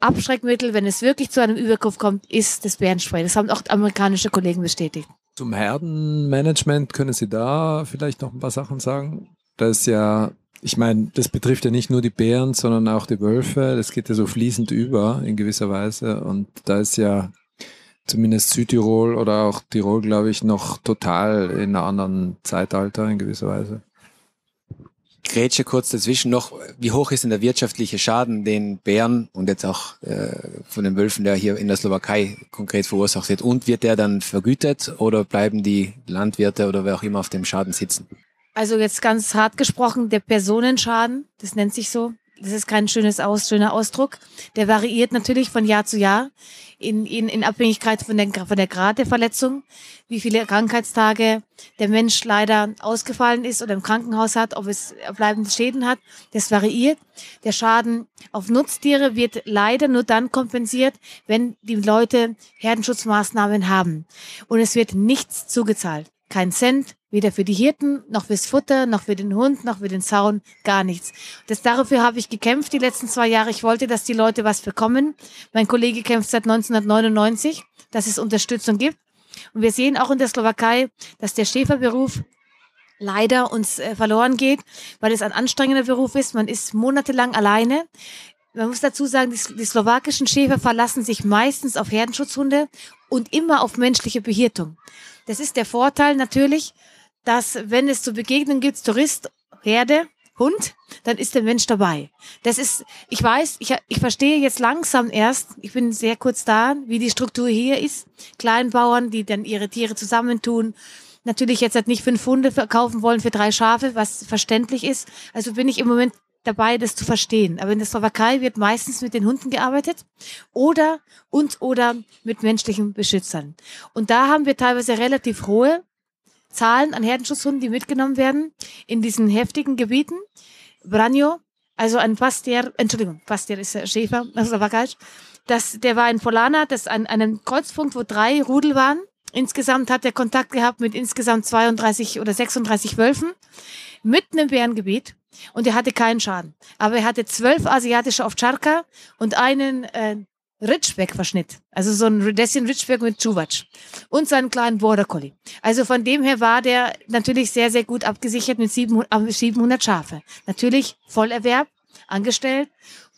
Abschreckmittel, wenn es wirklich zu einem Übergriff kommt, ist das Bärenspray. Das haben auch amerikanische Kollegen bestätigt. Zum Herdenmanagement können Sie da vielleicht noch ein paar Sachen sagen? Da ist ja ich meine, das betrifft ja nicht nur die Bären, sondern auch die Wölfe. Das geht ja so fließend über in gewisser Weise. Und da ist ja zumindest Südtirol oder auch Tirol, glaube ich, noch total in einem anderen Zeitalter in gewisser Weise. Grätsche kurz dazwischen noch, wie hoch ist denn der wirtschaftliche Schaden, den Bären und jetzt auch äh, von den Wölfen, der hier in der Slowakei konkret verursacht wird? Und wird der dann vergütet oder bleiben die Landwirte oder wer auch immer auf dem Schaden sitzen? Also jetzt ganz hart gesprochen, der Personenschaden, das nennt sich so. Das ist kein schönes Aus, schöner Ausdruck. Der variiert natürlich von Jahr zu Jahr in, in, in Abhängigkeit von der, von der Grad der Verletzung, wie viele Krankheitstage der Mensch leider ausgefallen ist oder im Krankenhaus hat, ob es bleibende Schäden hat. Das variiert. Der Schaden auf Nutztiere wird leider nur dann kompensiert, wenn die Leute Herdenschutzmaßnahmen haben. Und es wird nichts zugezahlt. Kein Cent, weder für die Hirten, noch fürs Futter, noch für den Hund, noch für den Zaun, gar nichts. Das, dafür habe ich gekämpft die letzten zwei Jahre. Ich wollte, dass die Leute was bekommen. Mein Kollege kämpft seit 1999, dass es Unterstützung gibt. Und wir sehen auch in der Slowakei, dass der Schäferberuf leider uns äh, verloren geht, weil es ein anstrengender Beruf ist. Man ist monatelang alleine. Man muss dazu sagen, die, die slowakischen Schäfer verlassen sich meistens auf Herdenschutzhunde und immer auf menschliche Behirtung. Das ist der Vorteil natürlich, dass wenn es zu Begegnungen gibt, Tourist, Herde, Hund, dann ist der Mensch dabei. Das ist, ich weiß, ich, ich verstehe jetzt langsam erst, ich bin sehr kurz da, wie die Struktur hier ist. Kleinbauern, die dann ihre Tiere zusammentun. Natürlich jetzt halt nicht fünf Hunde verkaufen wollen für drei Schafe, was verständlich ist. Also bin ich im Moment dabei, das zu verstehen. Aber in der Slowakei wird meistens mit den Hunden gearbeitet oder und oder mit menschlichen Beschützern. Und da haben wir teilweise relativ hohe Zahlen an Herdenschutzhunden, die mitgenommen werden in diesen heftigen Gebieten. Branjo, also ein Pastier, Entschuldigung, Pastier ist Schäfer, also war falsch. Das, der war in Polana, das an einem Kreuzpunkt, wo drei Rudel waren. Insgesamt hat er Kontakt gehabt mit insgesamt 32 oder 36 Wölfen mitten im Bärengebiet und er hatte keinen Schaden. Aber er hatte zwölf asiatische Ovcharka und einen äh, Ritschbeck-Verschnitt. Also so ein Rhodesian Ritschbeck mit Chuvac. Und seinen kleinen Border Collie. Also von dem her war der natürlich sehr, sehr gut abgesichert mit 700 Schafe. Natürlich Vollerwerb, angestellt.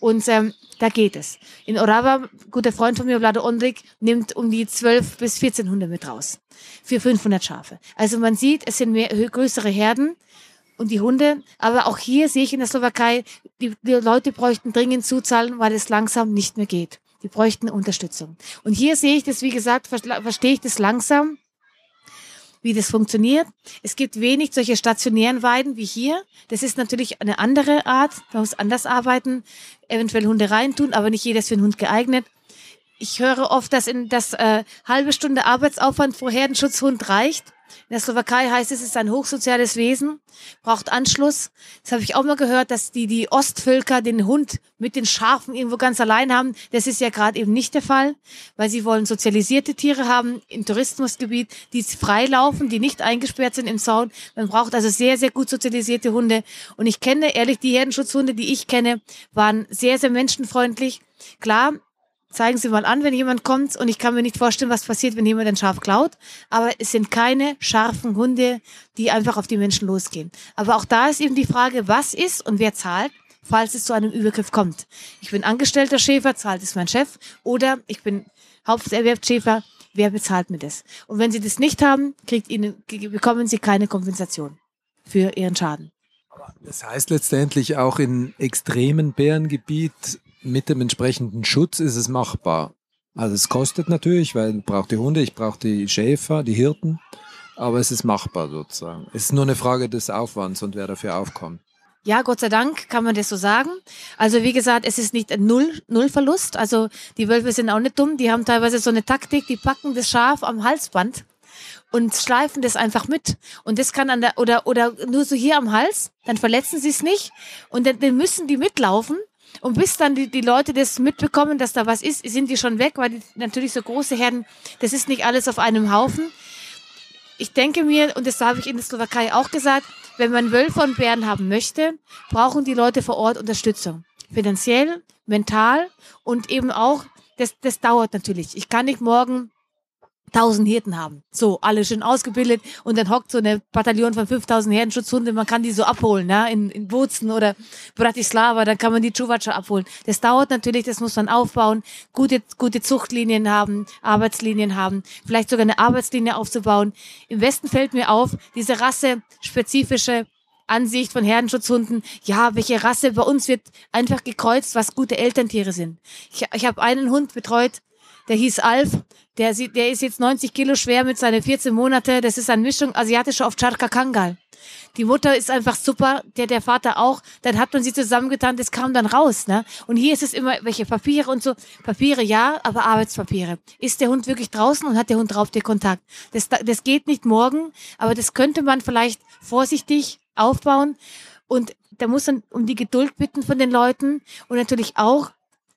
Und ähm, da geht es. In Orava, guter Freund von mir, Vlado Ondrik, nimmt um die 12 bis 14 Hunde mit raus. Für 500 Schafe. Also man sieht, es sind mehr, größere Herden und die Hunde. Aber auch hier sehe ich in der Slowakei, die, die Leute bräuchten dringend zuzahlen, weil es langsam nicht mehr geht. Die bräuchten Unterstützung. Und hier sehe ich das, wie gesagt, verstehe ich das langsam, wie das funktioniert. Es gibt wenig solche stationären Weiden wie hier. Das ist natürlich eine andere Art. Man muss anders arbeiten, eventuell Hunde reintun, aber nicht jedes für einen Hund geeignet. Ich höre oft, dass in das äh, halbe Stunde Arbeitsaufwand pro Herdenschutzhund reicht. In der Slowakei heißt es, es ist ein hochsoziales Wesen, braucht Anschluss. Das habe ich auch mal gehört, dass die, die Ostvölker den Hund mit den Schafen irgendwo ganz allein haben. Das ist ja gerade eben nicht der Fall, weil sie wollen sozialisierte Tiere haben im Tourismusgebiet, die frei laufen, die nicht eingesperrt sind im Zaun. Man braucht also sehr, sehr gut sozialisierte Hunde. Und ich kenne, ehrlich, die Herdenschutzhunde, die ich kenne, waren sehr, sehr menschenfreundlich. Klar, zeigen Sie mal an, wenn jemand kommt und ich kann mir nicht vorstellen, was passiert, wenn jemand ein Schaf klaut. Aber es sind keine scharfen Hunde, die einfach auf die Menschen losgehen. Aber auch da ist eben die Frage, was ist und wer zahlt, falls es zu einem Übergriff kommt. Ich bin angestellter Schäfer, zahlt es mein Chef. Oder ich bin Haupterwerbsschäfer, wer bezahlt mir das? Und wenn Sie das nicht haben, kriegt Ihnen, bekommen Sie keine Kompensation für Ihren Schaden. Das heißt letztendlich auch in extremen Bärengebiet mit dem entsprechenden Schutz ist es machbar. Also es kostet natürlich, weil ich brauche die Hunde, ich brauche die Schäfer, die Hirten, aber es ist machbar sozusagen. Es ist nur eine Frage des Aufwands und wer dafür aufkommt. Ja, Gott sei Dank kann man das so sagen. Also wie gesagt, es ist nicht ein Null, Nullverlust. Also die Wölfe sind auch nicht dumm. Die haben teilweise so eine Taktik, die packen das Schaf am Halsband und schleifen das einfach mit. Und das kann an der, oder, oder nur so hier am Hals, dann verletzen sie es nicht. Und dann, dann müssen die mitlaufen. Und bis dann die, die Leute das mitbekommen, dass da was ist, sind die schon weg, weil die natürlich so große Herden, das ist nicht alles auf einem Haufen. Ich denke mir, und das habe ich in der Slowakei auch gesagt, wenn man Wölfe und Bären haben möchte, brauchen die Leute vor Ort Unterstützung. Finanziell, mental und eben auch, das, das dauert natürlich. Ich kann nicht morgen tausend Hirten haben. So, alle schön ausgebildet und dann hockt so eine Bataillon von 5000 Herdenschutzhunden, man kann die so abholen, ne? in, in Bozen oder Bratislava, dann kann man die Čuvača abholen. Das dauert natürlich, das muss man aufbauen, gute, gute Zuchtlinien haben, Arbeitslinien haben, vielleicht sogar eine Arbeitslinie aufzubauen. Im Westen fällt mir auf, diese rassespezifische Ansicht von Herdenschutzhunden, ja, welche Rasse bei uns wird einfach gekreuzt, was gute Elterntiere sind. Ich, ich habe einen Hund betreut, der hieß Alf, der, der ist jetzt 90 Kilo schwer mit seinen 14 Monate. Das ist eine Mischung asiatischer Ovcharka Kangal. Die Mutter ist einfach super, der, der Vater auch. Dann hat man sie zusammengetan, das kam dann raus. Ne? Und hier ist es immer, welche Papiere und so. Papiere ja, aber Arbeitspapiere. Ist der Hund wirklich draußen und hat der Hund drauf den Kontakt? Das, das geht nicht morgen, aber das könnte man vielleicht vorsichtig aufbauen. Und da muss man um die Geduld bitten von den Leuten und natürlich auch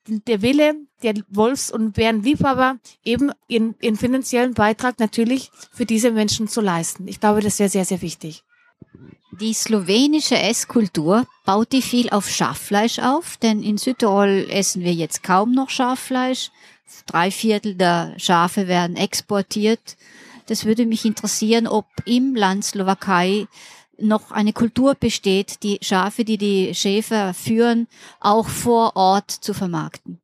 der Wille der Wolfs- und Bärenliebhaber, eben ihren, ihren finanziellen Beitrag natürlich für diese Menschen zu leisten. Ich glaube, das wäre sehr, sehr wichtig. Die slowenische Esskultur baut die viel auf Schaffleisch auf, denn in Südtirol essen wir jetzt kaum noch Schaffleisch. Drei Viertel der Schafe werden exportiert. Das würde mich interessieren, ob im Land Slowakei noch eine Kultur besteht, die Schafe, die die Schäfer führen, auch vor Ort zu vermarkten.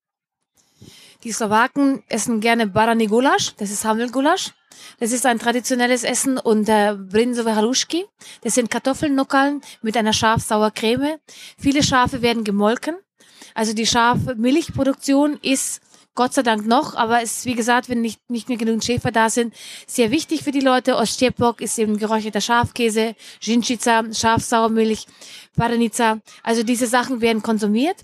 Die Slowaken essen gerne Barani Gulasch, das ist Hammelgulasch. Das ist ein traditionelles Essen und äh, Brinzove Haluschki. Das sind Kartoffelnuckeln mit einer scharf-sauer Creme. Viele Schafe werden gemolken. Also die Schafmilchproduktion ist Gott sei Dank noch, aber es ist, wie gesagt, wenn nicht, nicht mehr genügend Schäfer da sind, sehr wichtig für die Leute. Ostjepok ist eben geräucherter Schafkäse, Ginčica, Schafsauermilch, Paranica. Also diese Sachen werden konsumiert.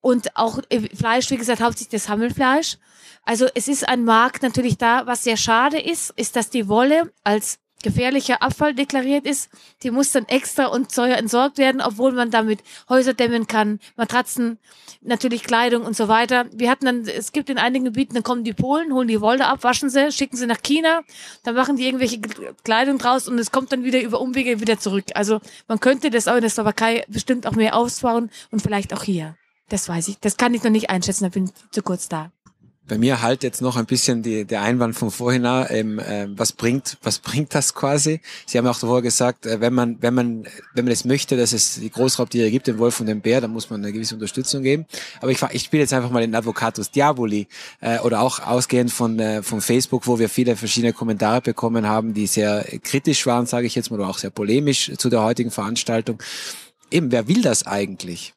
Und auch äh, Fleisch, wie gesagt, hauptsächlich das Hammelfleisch. Also es ist ein Markt natürlich da. Was sehr schade ist, ist, dass die Wolle als gefährlicher Abfall deklariert ist, die muss dann extra und teuer entsorgt werden, obwohl man damit Häuser dämmen kann, Matratzen, natürlich Kleidung und so weiter. Wir hatten dann, es gibt in einigen Gebieten, dann kommen die Polen, holen die Wolle ab, waschen sie, schicken sie nach China, dann machen die irgendwelche Kleidung draus und es kommt dann wieder über Umwege wieder zurück. Also man könnte das auch in der Slowakei bestimmt auch mehr ausbauen und vielleicht auch hier. Das weiß ich. Das kann ich noch nicht einschätzen, da bin ich zu kurz da. Bei mir halt jetzt noch ein bisschen die, der Einwand von vorhin, ähm, äh, was bringt, was bringt das quasi? Sie haben auch davor gesagt, äh, wenn man, wenn man, wenn man es möchte, dass es die Großraubtiere gibt, den Wolf und den Bär, dann muss man eine gewisse Unterstützung geben. Aber ich, ich spiele jetzt einfach mal den Advocatus Diaboli äh, oder auch ausgehend von, äh, von Facebook, wo wir viele verschiedene Kommentare bekommen haben, die sehr kritisch waren, sage ich jetzt mal, oder auch sehr polemisch zu der heutigen Veranstaltung. Eben, wer will das eigentlich?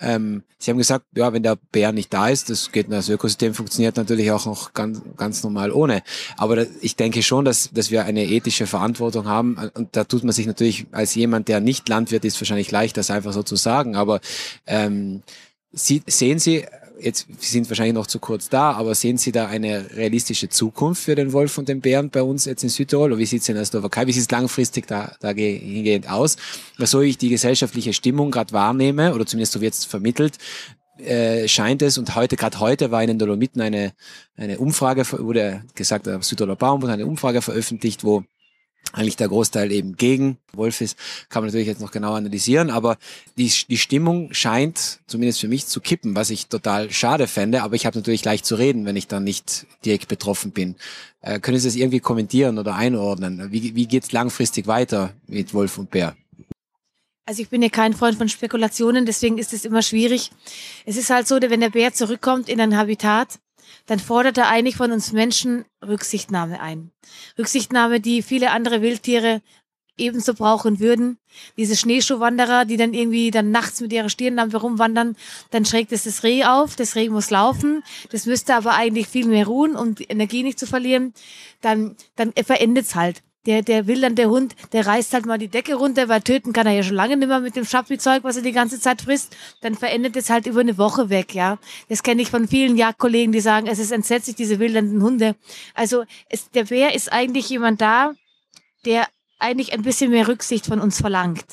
Ähm, Sie haben gesagt, ja, wenn der Bär nicht da ist, das geht, das Ökosystem funktioniert natürlich auch noch ganz, ganz normal ohne. Aber da, ich denke schon, dass, dass wir eine ethische Verantwortung haben. Und da tut man sich natürlich als jemand, der nicht Landwirt ist, wahrscheinlich leicht, das einfach so zu sagen. Aber ähm, Sie, sehen Sie jetzt sind wahrscheinlich noch zu kurz da, aber sehen Sie da eine realistische Zukunft für den Wolf und den Bären bei uns jetzt in Südtirol? Oder wie sieht es in der Slowakei? Wie sieht es langfristig da, da hingehend aus? Was so ich die gesellschaftliche Stimmung gerade wahrnehme, oder zumindest so wird es vermittelt, äh, scheint es, und heute, gerade heute war in den Dolomiten eine, eine Umfrage, wurde gesagt, der Südtiroler Baum wurde eine Umfrage veröffentlicht, wo eigentlich der Großteil eben gegen Wolf ist, kann man natürlich jetzt noch genau analysieren, aber die, die Stimmung scheint zumindest für mich zu kippen, was ich total schade fände, aber ich habe natürlich leicht zu reden, wenn ich dann nicht direkt betroffen bin. Äh, können Sie das irgendwie kommentieren oder einordnen? Wie, wie geht es langfristig weiter mit Wolf und Bär? Also ich bin ja kein Freund von Spekulationen, deswegen ist es immer schwierig. Es ist halt so, wenn der Bär zurückkommt in ein Habitat, dann fordert er eigentlich von uns Menschen Rücksichtnahme ein. Rücksichtnahme, die viele andere Wildtiere ebenso brauchen würden. Diese Schneeschuhwanderer, die dann irgendwie dann nachts mit ihrer Stirnlampe rumwandern, dann schrägt es das Reh auf, das Reh muss laufen, das müsste aber eigentlich viel mehr ruhen, um die Energie nicht zu verlieren, dann, dann verendet es halt der, der will dann, der Hund, der reißt halt mal die Decke runter, weil töten kann er ja schon lange nicht mehr mit dem Schappi-Zeug, was er die ganze Zeit frisst. Dann verendet es halt über eine Woche weg, ja. Das kenne ich von vielen Jagdkollegen, die sagen, es ist entsetzlich, diese wildernden Hunde. Also es, der Bär ist eigentlich jemand da, der eigentlich ein bisschen mehr Rücksicht von uns verlangt.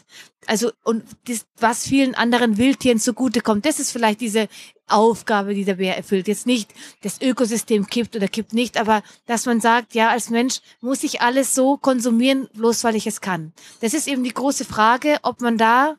Also, und das, was vielen anderen Wildtieren zugutekommt, das ist vielleicht diese Aufgabe, die der Bär erfüllt. Jetzt nicht, das Ökosystem kippt oder kippt nicht, aber dass man sagt, ja, als Mensch muss ich alles so konsumieren, bloß weil ich es kann. Das ist eben die große Frage, ob man da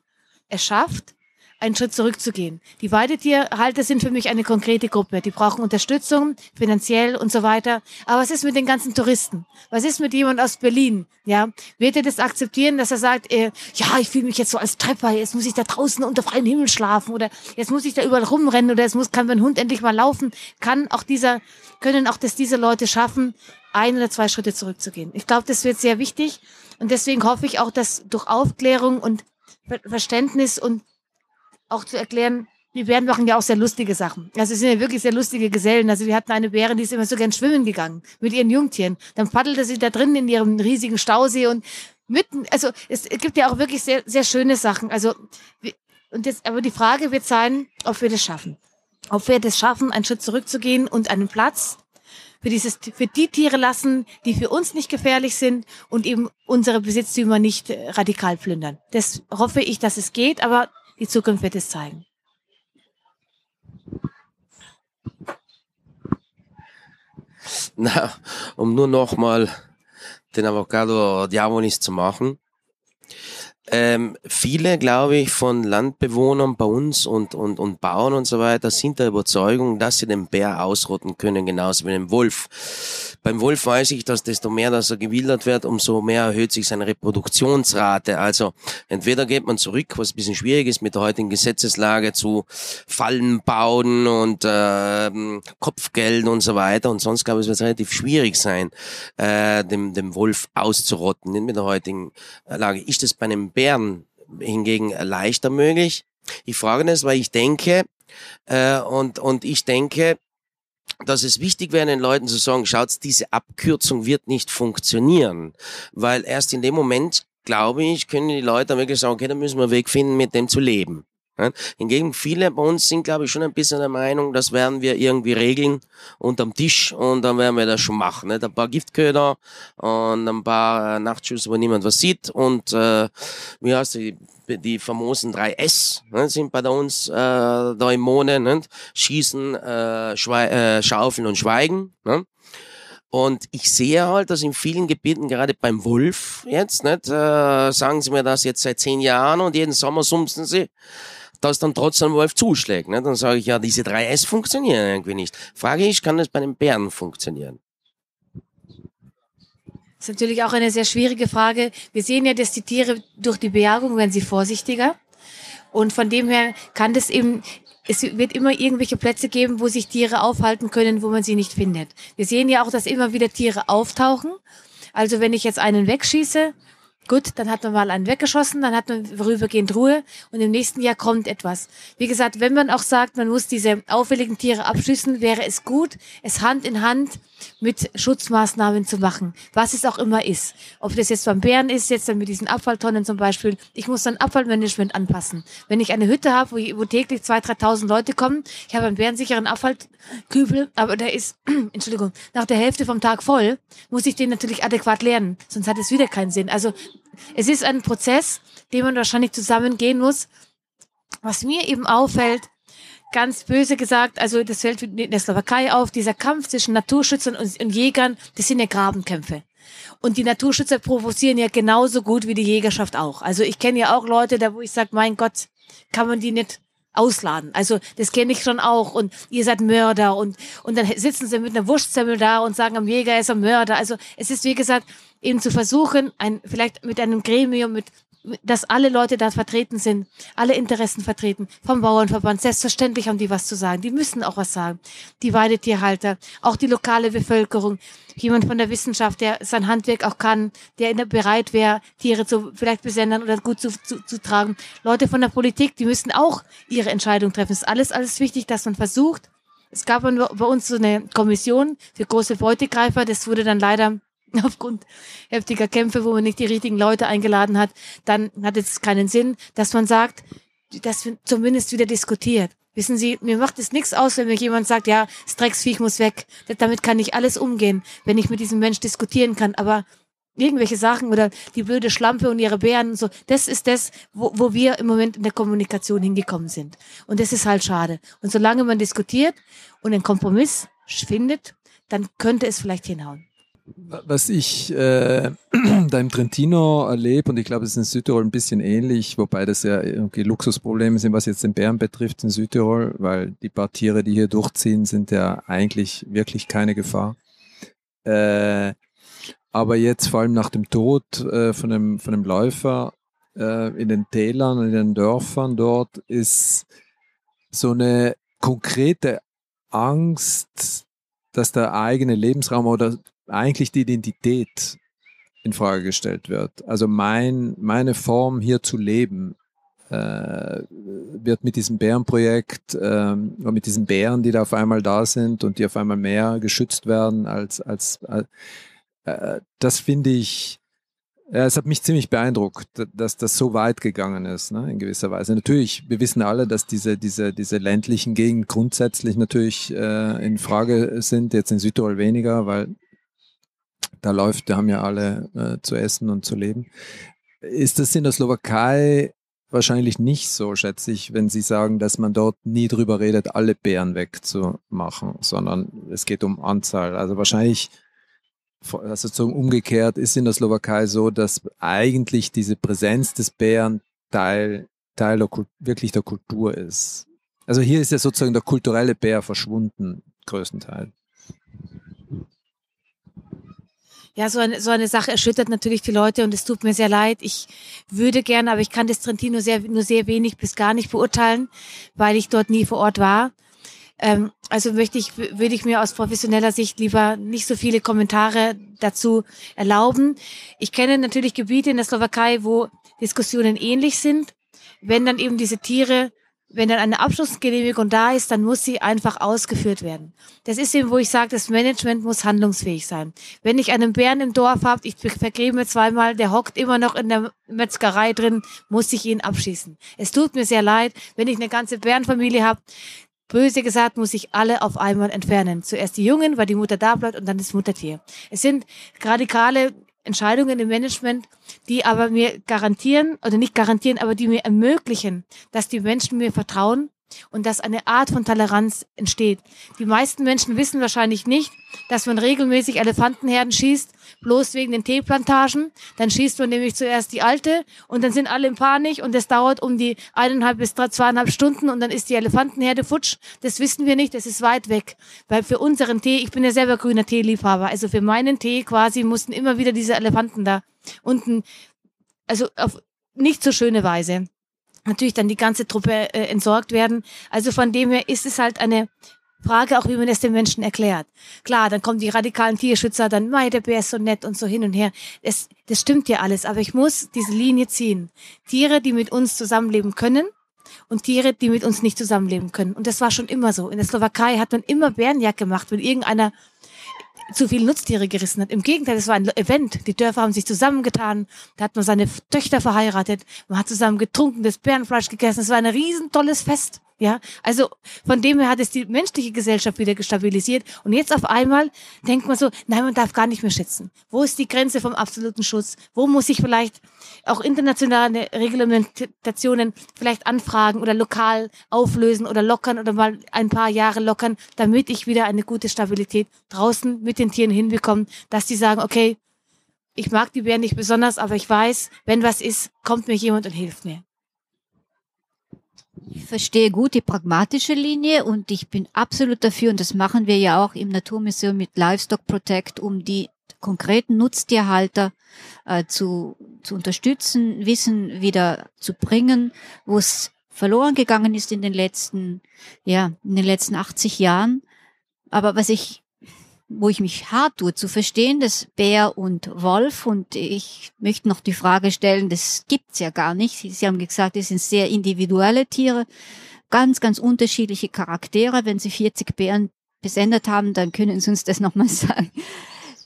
es schafft, einen Schritt zurückzugehen. Die Weidetierhalter sind für mich eine konkrete Gruppe. Die brauchen Unterstützung, finanziell und so weiter. Aber was ist mit den ganzen Touristen? Was ist mit jemand aus Berlin? Ja, wird er das akzeptieren, dass er sagt, äh, ja, ich fühle mich jetzt so als Trepper, jetzt muss ich da draußen unter freiem Himmel schlafen oder jetzt muss ich da überall rumrennen oder jetzt muss, kann mein Hund endlich mal laufen? Kann auch dieser, können auch das diese Leute schaffen, ein oder zwei Schritte zurückzugehen? Ich glaube, das wird sehr wichtig und deswegen hoffe ich auch, dass durch Aufklärung und Verständnis und auch zu erklären, die Bären machen ja auch sehr lustige Sachen. Also es sind ja wirklich sehr lustige Gesellen. Also wir hatten eine Bärin, die ist immer so gern schwimmen gegangen mit ihren Jungtieren. Dann paddelte sie da drin in ihrem riesigen Stausee und mitten, also es gibt ja auch wirklich sehr, sehr schöne Sachen. Also, und jetzt, aber die Frage wird sein, ob wir das schaffen. Ob wir das schaffen, einen Schritt zurückzugehen und einen Platz für dieses, für die Tiere lassen, die für uns nicht gefährlich sind und eben unsere Besitztümer nicht äh, radikal plündern. Das hoffe ich, dass es geht, aber die Zukunft wird es zeigen. Na, um nur noch mal den Avocado Diabolis zu machen. Ähm, viele, glaube ich, von Landbewohnern bei uns und, und, und Bauern und so weiter sind der Überzeugung, dass sie den Bär ausrotten können, genauso wie den Wolf. Beim Wolf weiß ich, dass desto mehr, dass er gewildert wird, umso mehr erhöht sich seine Reproduktionsrate. Also entweder geht man zurück, was ein bisschen schwierig ist mit der heutigen Gesetzeslage, zu Fallen bauen und äh, Kopfgeld und so weiter. Und sonst, glaube ich, wird es relativ schwierig sein, äh, dem, dem Wolf auszurotten. Nicht mit der heutigen Lage. Ist das bei einem Bären hingegen leichter möglich? Ich frage das, weil ich denke, äh, und, und ich denke, dass es wichtig wäre, den Leuten zu sagen, schaut, diese Abkürzung wird nicht funktionieren. Weil erst in dem Moment, glaube ich, können die Leute wirklich sagen, okay, da müssen wir einen Weg finden, mit dem zu leben. Hingegen viele bei uns sind, glaube ich, schon ein bisschen der Meinung, das werden wir irgendwie regeln unterm Tisch und dann werden wir das schon machen. Nicht? Ein paar Giftköder und ein paar äh, Nachtschüsse, wo niemand was sieht und äh, wie heißt die, die famosen drei S ne, sind bei uns äh, da im Mone. Nicht? Schießen, äh, äh, Schaufeln und Schweigen. Ne? Und ich sehe halt, dass in vielen Gebieten, gerade beim Wolf jetzt, nicht, äh, sagen sie mir das jetzt seit zehn Jahren und jeden Sommer summsen sie, dass dann trotzdem Wolf zuschlägt. Ne? Dann sage ich, ja, diese 3S funktionieren irgendwie nicht. Frage ich, kann das bei den Bären funktionieren? Das ist natürlich auch eine sehr schwierige Frage. Wir sehen ja, dass die Tiere durch die Bejagung werden sie vorsichtiger. Und von dem her kann das eben, es wird immer irgendwelche Plätze geben, wo sich Tiere aufhalten können, wo man sie nicht findet. Wir sehen ja auch, dass immer wieder Tiere auftauchen. Also wenn ich jetzt einen wegschieße, Gut, dann hat man mal einen weggeschossen, dann hat man vorübergehend Ruhe und im nächsten Jahr kommt etwas. Wie gesagt, wenn man auch sagt, man muss diese auffälligen Tiere abschießen, wäre es gut, es Hand in Hand mit Schutzmaßnahmen zu machen, was es auch immer ist. Ob das jetzt beim Bären ist, jetzt dann mit diesen Abfalltonnen zum Beispiel. Ich muss dann Abfallmanagement anpassen. Wenn ich eine Hütte habe, wo, wo täglich 2.000, 3.000 Leute kommen, ich habe einen bärensicheren Abfallkübel, aber der ist, Entschuldigung, nach der Hälfte vom Tag voll, muss ich den natürlich adäquat lernen, sonst hat es wieder keinen Sinn. Also es ist ein Prozess, den man wahrscheinlich zusammengehen muss. Was mir eben auffällt, ganz böse gesagt, also das fällt in der Slowakei auf, dieser Kampf zwischen Naturschützern und, und Jägern, das sind ja Grabenkämpfe. Und die Naturschützer provozieren ja genauso gut wie die Jägerschaft auch. Also ich kenne ja auch Leute, da wo ich sage, mein Gott, kann man die nicht ausladen. Also das kenne ich schon auch. Und ihr seid Mörder und, und dann sitzen sie mit einer Wurstsemmel da und sagen, am Jäger ist ein Mörder. Also es ist, wie gesagt, eben zu versuchen, ein, vielleicht mit einem Gremium, mit dass alle Leute da vertreten sind, alle Interessen vertreten, vom Bauernverband. Selbstverständlich haben die was zu sagen. Die müssen auch was sagen. Die Weidetierhalter, auch die lokale Bevölkerung, jemand von der Wissenschaft, der sein Handwerk auch kann, der bereit wäre, Tiere zu vielleicht besendern oder gut zu, zu, zu tragen. Leute von der Politik, die müssen auch ihre Entscheidung treffen. Es ist alles, alles wichtig, dass man versucht. Es gab bei uns so eine Kommission für große Beutegreifer. Das wurde dann leider aufgrund heftiger Kämpfe, wo man nicht die richtigen Leute eingeladen hat, dann hat es keinen Sinn, dass man sagt, dass wir zumindest wieder diskutiert. Wissen Sie, mir macht es nichts aus, wenn mir jemand sagt, ja, das Drecksviech muss weg. Damit kann ich alles umgehen, wenn ich mit diesem Mensch diskutieren kann. Aber irgendwelche Sachen oder die blöde Schlampe und ihre Bären und so, das ist das, wo, wo wir im Moment in der Kommunikation hingekommen sind. Und das ist halt schade. Und solange man diskutiert und einen Kompromiss findet, dann könnte es vielleicht hinhauen. Was ich äh, da im Trentino erlebe, und ich glaube, es ist in Südtirol ein bisschen ähnlich, wobei das ja irgendwie Luxusprobleme sind, was jetzt den Bären betrifft in Südtirol, weil die paar Tiere, die hier durchziehen, sind ja eigentlich wirklich keine Gefahr. Äh, aber jetzt vor allem nach dem Tod äh, von, einem, von einem Läufer äh, in den Tälern in den Dörfern dort ist so eine konkrete Angst, dass der eigene Lebensraum oder eigentlich die Identität in Frage gestellt wird. Also mein, meine Form hier zu leben äh, wird mit diesem Bärenprojekt ähm, oder mit diesen Bären, die da auf einmal da sind und die auf einmal mehr geschützt werden als, als, als äh, das finde ich, es hat mich ziemlich beeindruckt, dass das so weit gegangen ist, ne, in gewisser Weise. Natürlich, wir wissen alle, dass diese, diese, diese ländlichen Gegenden grundsätzlich natürlich äh, in Frage sind, jetzt in Südtirol weniger, weil da läuft, da haben ja alle äh, zu essen und zu leben. Ist das in der Slowakei wahrscheinlich nicht so, schätze ich, wenn Sie sagen, dass man dort nie drüber redet, alle Bären wegzumachen, sondern es geht um Anzahl. Also wahrscheinlich, also zum umgekehrt ist in der Slowakei so, dass eigentlich diese Präsenz des Bären Teil, Teil der, wirklich der Kultur ist. Also hier ist ja sozusagen der kulturelle Bär verschwunden, größtenteils. Ja, so eine, so eine Sache erschüttert natürlich die Leute und es tut mir sehr leid. Ich würde gerne, aber ich kann das Trentino sehr, nur sehr wenig bis gar nicht beurteilen, weil ich dort nie vor Ort war. Ähm, also möchte ich, würde ich mir aus professioneller Sicht lieber nicht so viele Kommentare dazu erlauben. Ich kenne natürlich Gebiete in der Slowakei, wo Diskussionen ähnlich sind. Wenn dann eben diese Tiere wenn dann eine Abschlussgenehmigung da ist, dann muss sie einfach ausgeführt werden. Das ist eben, wo ich sage, das Management muss handlungsfähig sein. Wenn ich einen Bären im Dorf habe, ich vergebe mir zweimal, der hockt immer noch in der Metzgerei drin, muss ich ihn abschießen. Es tut mir sehr leid, wenn ich eine ganze Bärenfamilie habe, Böse gesagt, muss ich alle auf einmal entfernen. Zuerst die Jungen, weil die Mutter da bleibt und dann das Muttertier. Es sind radikale Entscheidungen im Management, die aber mir garantieren, oder nicht garantieren, aber die mir ermöglichen, dass die Menschen mir vertrauen und dass eine Art von Toleranz entsteht. Die meisten Menschen wissen wahrscheinlich nicht, dass man regelmäßig Elefantenherden schießt, bloß wegen den Teeplantagen. Dann schießt man nämlich zuerst die alte und dann sind alle in Panik und das dauert um die eineinhalb bis zweieinhalb Stunden und dann ist die Elefantenherde futsch. Das wissen wir nicht, das ist weit weg. Weil für unseren Tee, ich bin ja selber grüner Teeliebhaber, also für meinen Tee quasi mussten immer wieder diese Elefanten da unten, also auf nicht so schöne Weise natürlich dann die ganze Truppe äh, entsorgt werden. Also von dem her ist es halt eine Frage auch, wie man es den Menschen erklärt. Klar, dann kommen die radikalen Tierschützer, dann, mei, der Bär ist so nett und so hin und her. Das, das stimmt ja alles, aber ich muss diese Linie ziehen. Tiere, die mit uns zusammenleben können und Tiere, die mit uns nicht zusammenleben können. Und das war schon immer so. In der Slowakei hat man immer Bärenjagd gemacht, wenn irgendeiner zu viele Nutztiere gerissen hat. Im Gegenteil, es war ein Event. Die Dörfer haben sich zusammengetan. Da hat man seine Töchter verheiratet. Man hat zusammen getrunken, das Bärenfleisch gegessen. Es war ein riesen tolles Fest. Ja, also von dem her hat es die menschliche Gesellschaft wieder gestabilisiert. Und jetzt auf einmal denkt man so, nein, man darf gar nicht mehr schätzen. Wo ist die Grenze vom absoluten Schutz? Wo muss ich vielleicht auch internationale Reglementationen vielleicht anfragen oder lokal auflösen oder lockern oder mal ein paar Jahre lockern, damit ich wieder eine gute Stabilität draußen mit den Tieren hinbekomme, dass die sagen, okay, ich mag die Bären nicht besonders, aber ich weiß, wenn was ist, kommt mir jemand und hilft mir. Ich verstehe gut die pragmatische Linie und ich bin absolut dafür, und das machen wir ja auch im Naturmuseum mit Livestock Protect, um die konkreten Nutztierhalter äh, zu, zu unterstützen, Wissen wieder zu bringen, wo es verloren gegangen ist in den letzten, ja, in den letzten 80 Jahren. Aber was ich, wo ich mich hart tue, zu verstehen, dass Bär und Wolf, und ich möchte noch die Frage stellen, das gibt's ja gar nicht. Sie haben gesagt, es sind sehr individuelle Tiere, ganz, ganz unterschiedliche Charaktere. Wenn Sie 40 Bären besendet haben, dann können Sie uns das nochmal sagen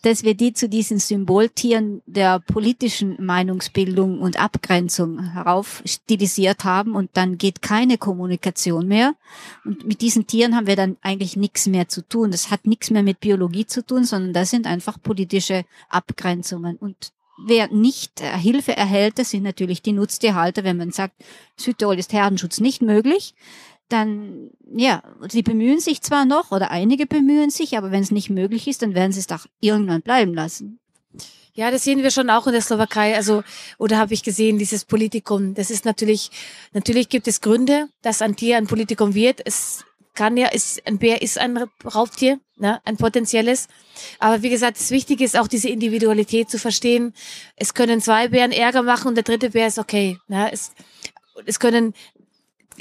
dass wir die zu diesen Symboltieren der politischen Meinungsbildung und Abgrenzung heraufstilisiert haben und dann geht keine Kommunikation mehr. Und mit diesen Tieren haben wir dann eigentlich nichts mehr zu tun. Das hat nichts mehr mit Biologie zu tun, sondern das sind einfach politische Abgrenzungen. Und wer nicht Hilfe erhält, das sind natürlich die Nutztierhalter, wenn man sagt, Südtirol ist Herdenschutz nicht möglich dann, ja, sie bemühen sich zwar noch oder einige bemühen sich, aber wenn es nicht möglich ist, dann werden sie es doch irgendwann bleiben lassen. Ja, das sehen wir schon auch in der Slowakei. Also, oder habe ich gesehen, dieses Politikum. Das ist natürlich, natürlich gibt es Gründe, dass ein Tier ein Politikum wird. Es kann ja, ist, ein Bär ist ein Raubtier, ne, ein potenzielles. Aber wie gesagt, das Wichtige ist auch diese Individualität zu verstehen. Es können zwei Bären Ärger machen und der dritte Bär ist okay. Ne. Es, es können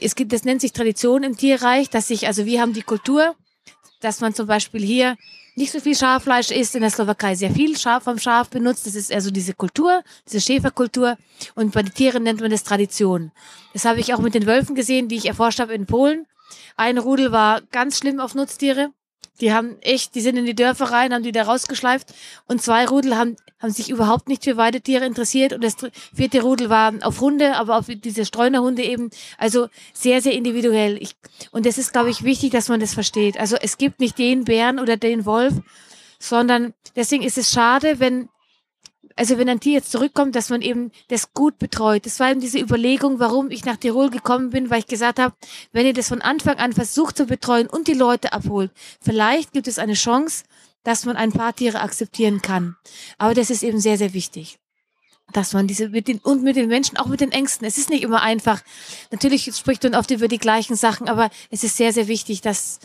es gibt, das nennt sich Tradition im Tierreich, dass sich, also wir haben die Kultur, dass man zum Beispiel hier nicht so viel Schaffleisch isst, in der Slowakei sehr viel Schaf vom Schaf benutzt. Das ist also diese Kultur, diese Schäferkultur. Und bei den Tieren nennt man das Tradition. Das habe ich auch mit den Wölfen gesehen, die ich erforscht habe in Polen. Ein Rudel war ganz schlimm auf Nutztiere. Die haben echt, die sind in die Dörfer rein, haben die da rausgeschleift und zwei Rudel haben, haben sich überhaupt nicht für Weidetiere interessiert und das vierte Rudel war auf Hunde, aber auf diese Streunerhunde eben, also sehr, sehr individuell. Ich, und das ist, glaube ich, wichtig, dass man das versteht. Also es gibt nicht den Bären oder den Wolf, sondern deswegen ist es schade, wenn also wenn ein Tier jetzt zurückkommt, dass man eben das gut betreut. Das war eben diese Überlegung, warum ich nach Tirol gekommen bin, weil ich gesagt habe, wenn ihr das von Anfang an versucht zu betreuen und die Leute abholt, vielleicht gibt es eine Chance, dass man ein paar Tiere akzeptieren kann. Aber das ist eben sehr, sehr wichtig dass man diese mit den und mit den Menschen, auch mit den Ängsten. Es ist nicht immer einfach. Natürlich spricht man oft über die gleichen Sachen, aber es ist sehr, sehr wichtig, dass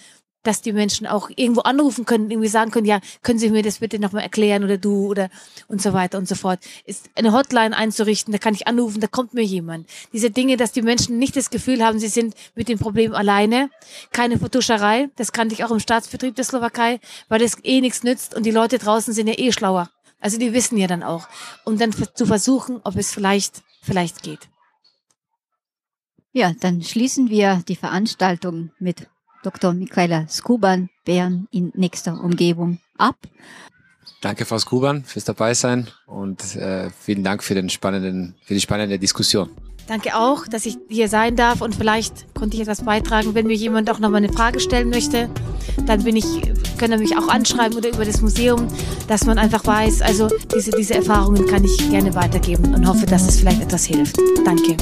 dass die Menschen auch irgendwo anrufen können, irgendwie sagen können, ja, können Sie mir das bitte nochmal erklären oder du oder und so weiter und so fort. Ist eine Hotline einzurichten, da kann ich anrufen, da kommt mir jemand. Diese Dinge, dass die Menschen nicht das Gefühl haben, sie sind mit dem Problem alleine. Keine Vertuscherei, das kannte ich auch im Staatsbetrieb der Slowakei, weil das eh nichts nützt und die Leute draußen sind ja eh schlauer. Also die wissen ja dann auch. Und dann zu versuchen, ob es vielleicht, vielleicht geht. Ja, dann schließen wir die Veranstaltung mit Dr. Michaela Skuban, Bern in nächster Umgebung ab. Danke, Frau Skuban, fürs Dabeisein und äh, vielen Dank für, den spannenden, für die spannende Diskussion. Danke auch, dass ich hier sein darf und vielleicht konnte ich etwas beitragen. Wenn mir jemand auch noch mal eine Frage stellen möchte, dann bin ich, können mich auch anschreiben oder über das Museum, dass man einfach weiß, also diese, diese Erfahrungen kann ich gerne weitergeben und hoffe, dass es vielleicht etwas hilft. Danke.